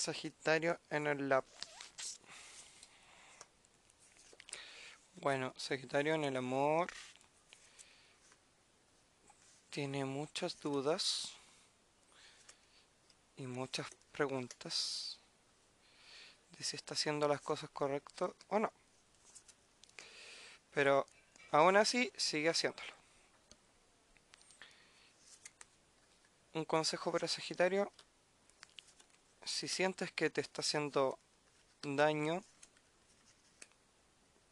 Sagitario en el lab. Bueno, Sagitario en el amor tiene muchas dudas y muchas preguntas de si está haciendo las cosas correctas o no. Pero aún así sigue haciéndolo. Un consejo para Sagitario, si sientes que te está haciendo daño,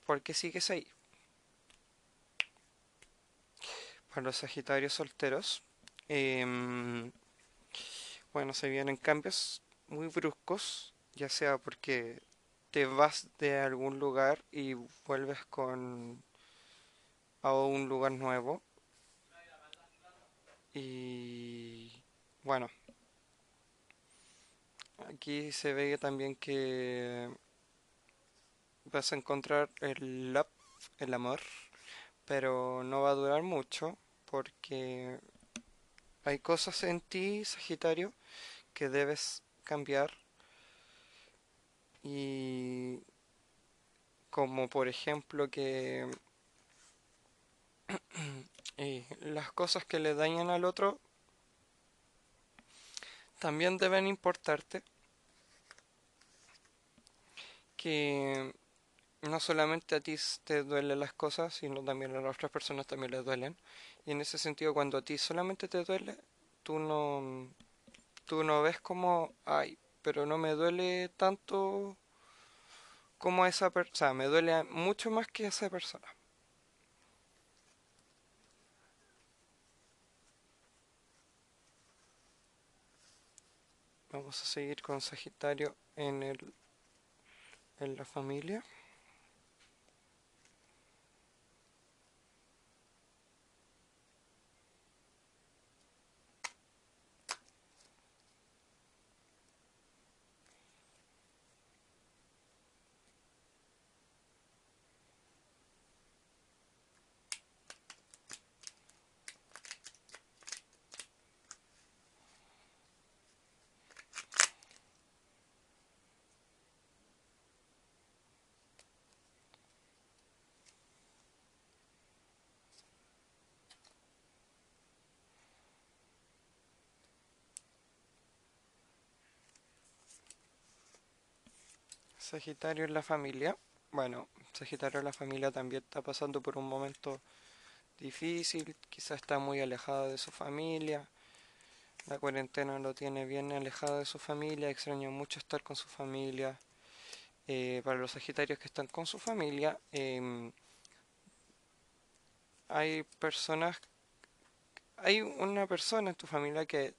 ¿por qué sigues ahí? Para los Sagitarios solteros, em, bueno, se vienen cambios muy bruscos, ya sea porque te vas de algún lugar y vuelves con a un lugar nuevo y bueno aquí se ve también que vas a encontrar el love, el amor pero no va a durar mucho porque hay cosas en ti Sagitario que debes cambiar. Y como por ejemplo que (clears throat) las cosas que le dañan al otro también deben importarte que no solamente a ti te duelen las cosas, sino también a las otras personas también les duelen. Y en ese sentido, cuando a ti solamente te duele, tú no, tú no ves como, ay, pero no me duele tanto como a esa persona, me duele mucho más que a esa persona. Vamos a seguir con Sagitario en el en la familia. Sagitario en la familia. Bueno, Sagitario en la familia también está pasando por un momento difícil, quizá está muy alejado de su familia. La cuarentena lo tiene bien alejado de su familia, extraña mucho estar con su familia. Eh, para los Sagitarios que están con su familia, em, hay personas, hay una persona en tu familia que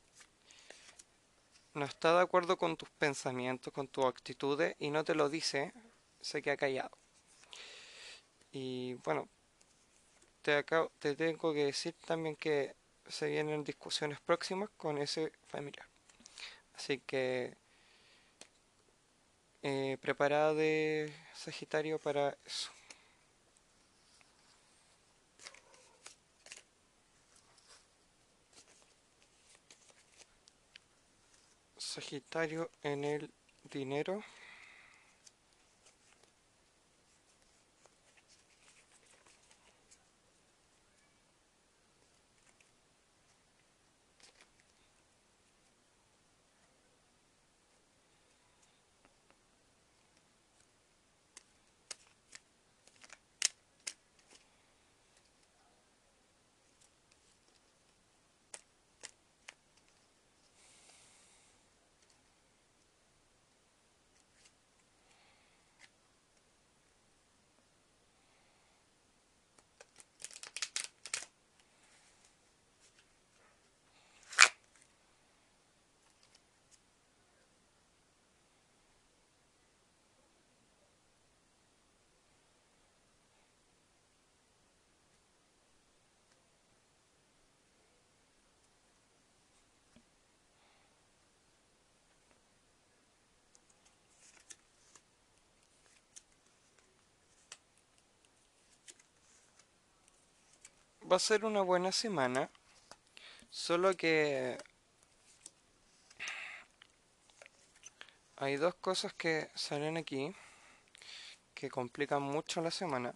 no está de acuerdo con tus pensamientos, con tus actitudes y no te lo dice, se queda callado. Y bueno, te, te tengo que decir también que se vienen discusiones próximas con ese familiar. Así que eh, preparado de Sagitario para eso. Sagitario en el dinero. Va a ser una buena semana. Solo que... hay dos cosas que salen aquí que complican mucho la semana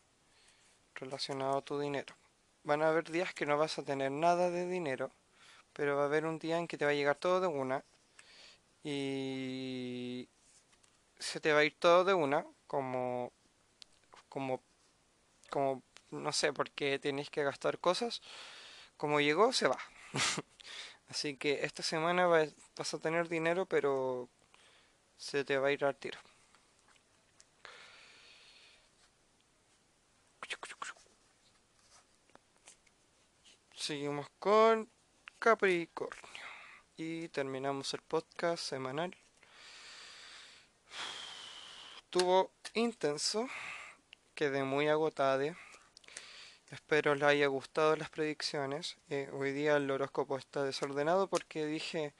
relacionado a tu dinero. Van a haber días que no vas a tener nada de dinero, pero va a haber un día en que te va a llegar todo de una y se te va a ir todo de una, como como como no sé, porque tienes que gastar cosas. Como llegó, se va. (laughs) Así que esta semana vas a tener dinero, pero se te va a ir al tiro. Seguimos con Capricornio. Y terminamos el podcast semanal. Estuvo intenso. Quedé muy agotada. Espero les haya gustado las predicciones. Eh, hoy día el horóscopo está desordenado porque dije,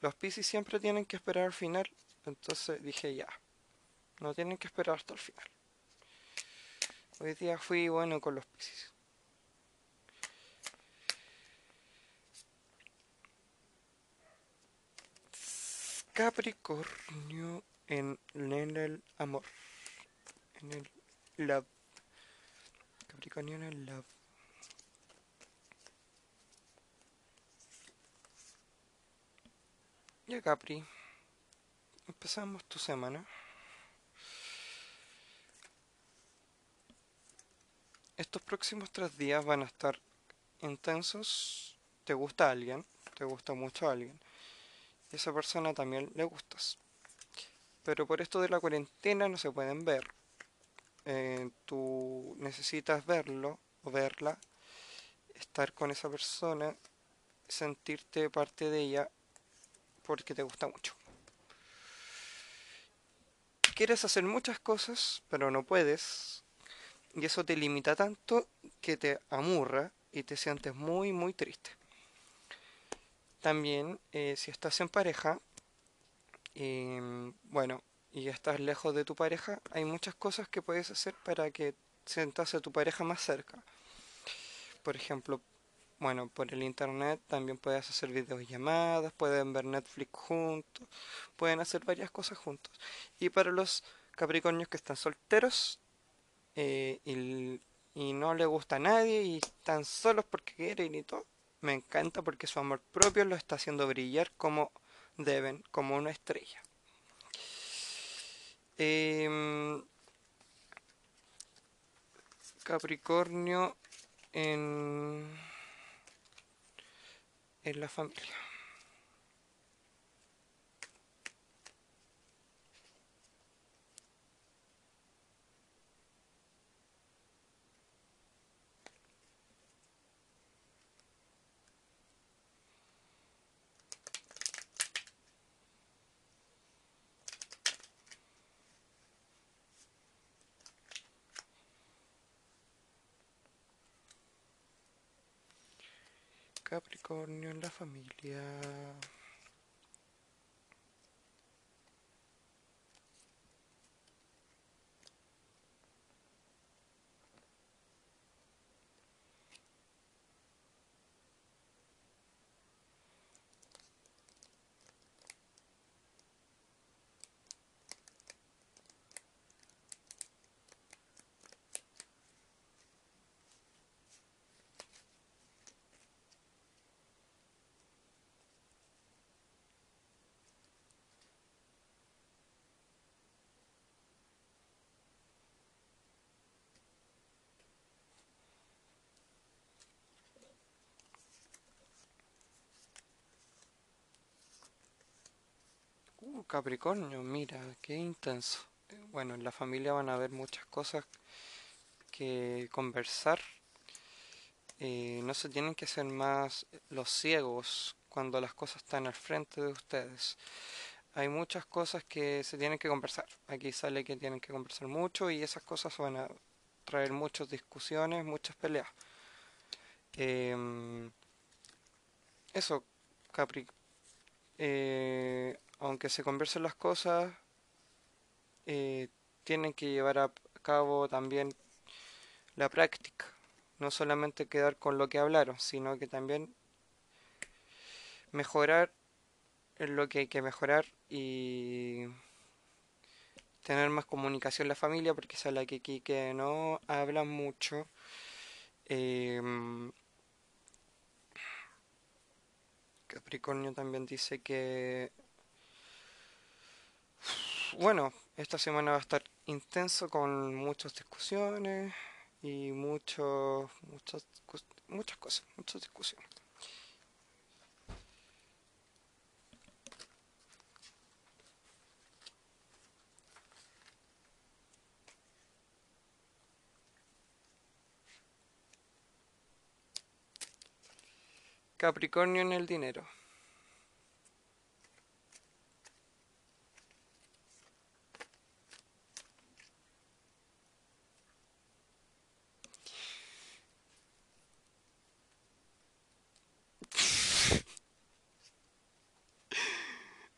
los Pisces siempre tienen que esperar al final. Entonces dije, ya, no tienen que esperar hasta el final. Hoy día fui bueno con los Pisces. Capricornio en, el amor. En el. Capricornio en love. Ya Capri, empezamos tu semana. Estos próximos tres días van a estar intensos. ¿Te gusta alguien? ¿Te gusta mucho alguien? Y esa persona también le gustas. Pero por esto de la cuarentena no se pueden ver. Eh, tú necesitas verlo o verla, estar con esa persona, sentirte parte de ella porque te gusta mucho. Quieres hacer muchas cosas, pero no puedes. Y eso te limita tanto que te amurra y te sientes muy, muy triste. También, eh, si estás en pareja, em, bueno, y estás lejos de tu pareja, hay muchas cosas que puedes hacer para que sientas a tu pareja más cerca. Por ejemplo, bueno, por el internet también puedes hacer videollamadas, pueden ver Netflix juntos, pueden hacer varias cosas juntos. Y para los Capricornios que están solteros eh, y, y no le gusta a nadie y están solos porque quieren y todo, me encanta porque su amor propio lo está haciendo brillar como deben, como una estrella. Em, Capricornio en, en la familia. Capricornio en la familia. Uh, Capricornio, mira, qué intenso. Bueno, en la familia van a haber muchas cosas que conversar. Eh, no se tienen que ser más los ciegos cuando las cosas están al frente de ustedes. Hay muchas cosas que se tienen que conversar. Aquí sale que tienen que conversar mucho y esas cosas van a traer muchas discusiones, muchas peleas. Em, eso, Capri. Eh, aunque se conversen las cosas, eh, tienen que llevar a cabo también la práctica. No solamente quedar con lo que hablaron, sino que también mejorar lo que hay que mejorar y tener más comunicación en la familia porque es la que que no habla mucho. Em, Capricornio también dice que bueno, esta semana va a estar intenso con muchas discusiones y muchos, muchas, muchas cosas, muchas discusiones. Capricornio en el dinero.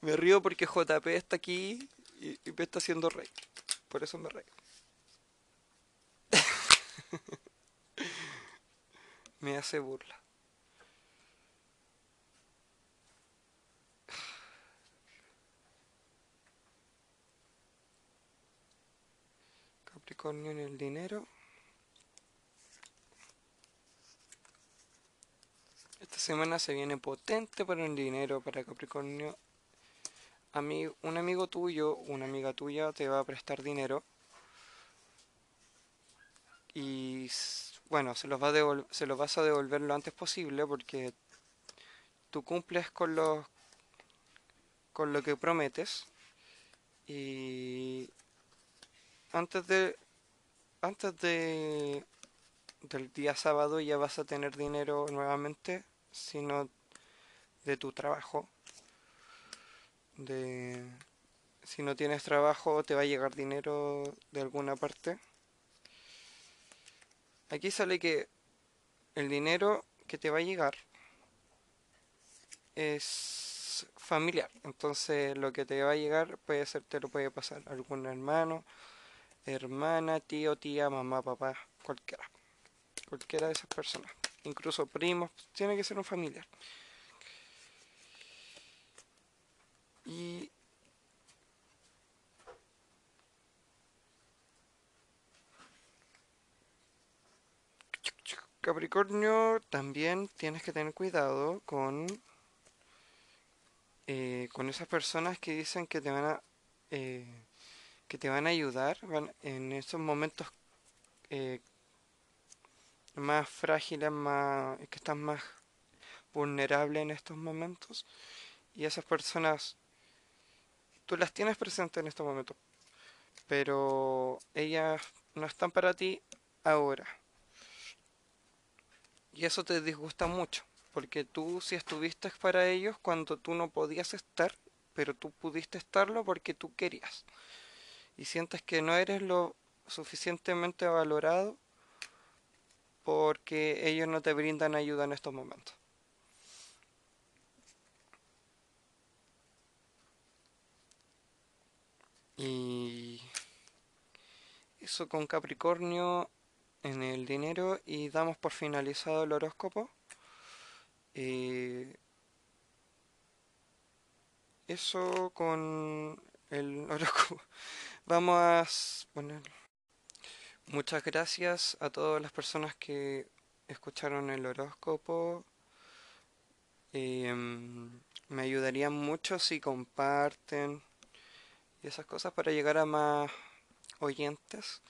Me río porque JP está aquí y, me está haciendo rey. Por eso me río. (laughs) me hace burla. Capricornio en el dinero. Esta semana se viene potente para el dinero para Capricornio un amigo tuyo, una amiga tuya te va a prestar dinero y bueno, se los, va a se los vas a devolver lo antes posible porque tú cumples con los con lo que prometes y antes de antes de del día sábado ya vas a tener dinero nuevamente sino de tu trabajo de si no tienes trabajo te va a llegar dinero de alguna parte. Aquí sale que el dinero que te va a llegar es familiar. Entonces lo que te va a llegar puede ser, te lo puede pasar algún hermano, hermana, tío, tía, mamá, papá, cualquiera. Cualquiera de esas personas. Incluso primos, tiene que ser un familiar. Y Capricornio, también tienes que tener cuidado con, eh, con esas personas que dicen que te van a, eh, que te van a ayudar en esos momentos eh, más frágiles, más, que están más vulnerables en estos momentos. Y esas personas tú las tienes presentes en este momento, pero ellas no están para ti ahora. Y eso te disgusta mucho, porque tú sí estuviste para ellos cuando tú no podías estar, pero tú pudiste estarlo porque tú querías. Y sientes que no eres lo suficientemente valorado porque ellos no te brindan ayuda en estos momentos. Y eso con Capricornio en el dinero y damos por finalizado el horóscopo. Eh, eso con el (laughs) horóscopo. Vamos a poner muchas gracias a todas las personas que escucharon el horóscopo. Em, me ayudaría mucho si comparten y esas cosas para llegar a más oyentes.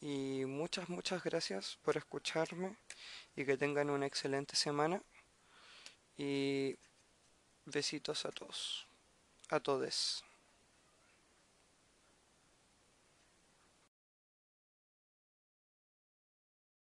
Y muchas, muchas gracias por escucharme y que tengan una excelente semana. Y besitos a todos, a todos.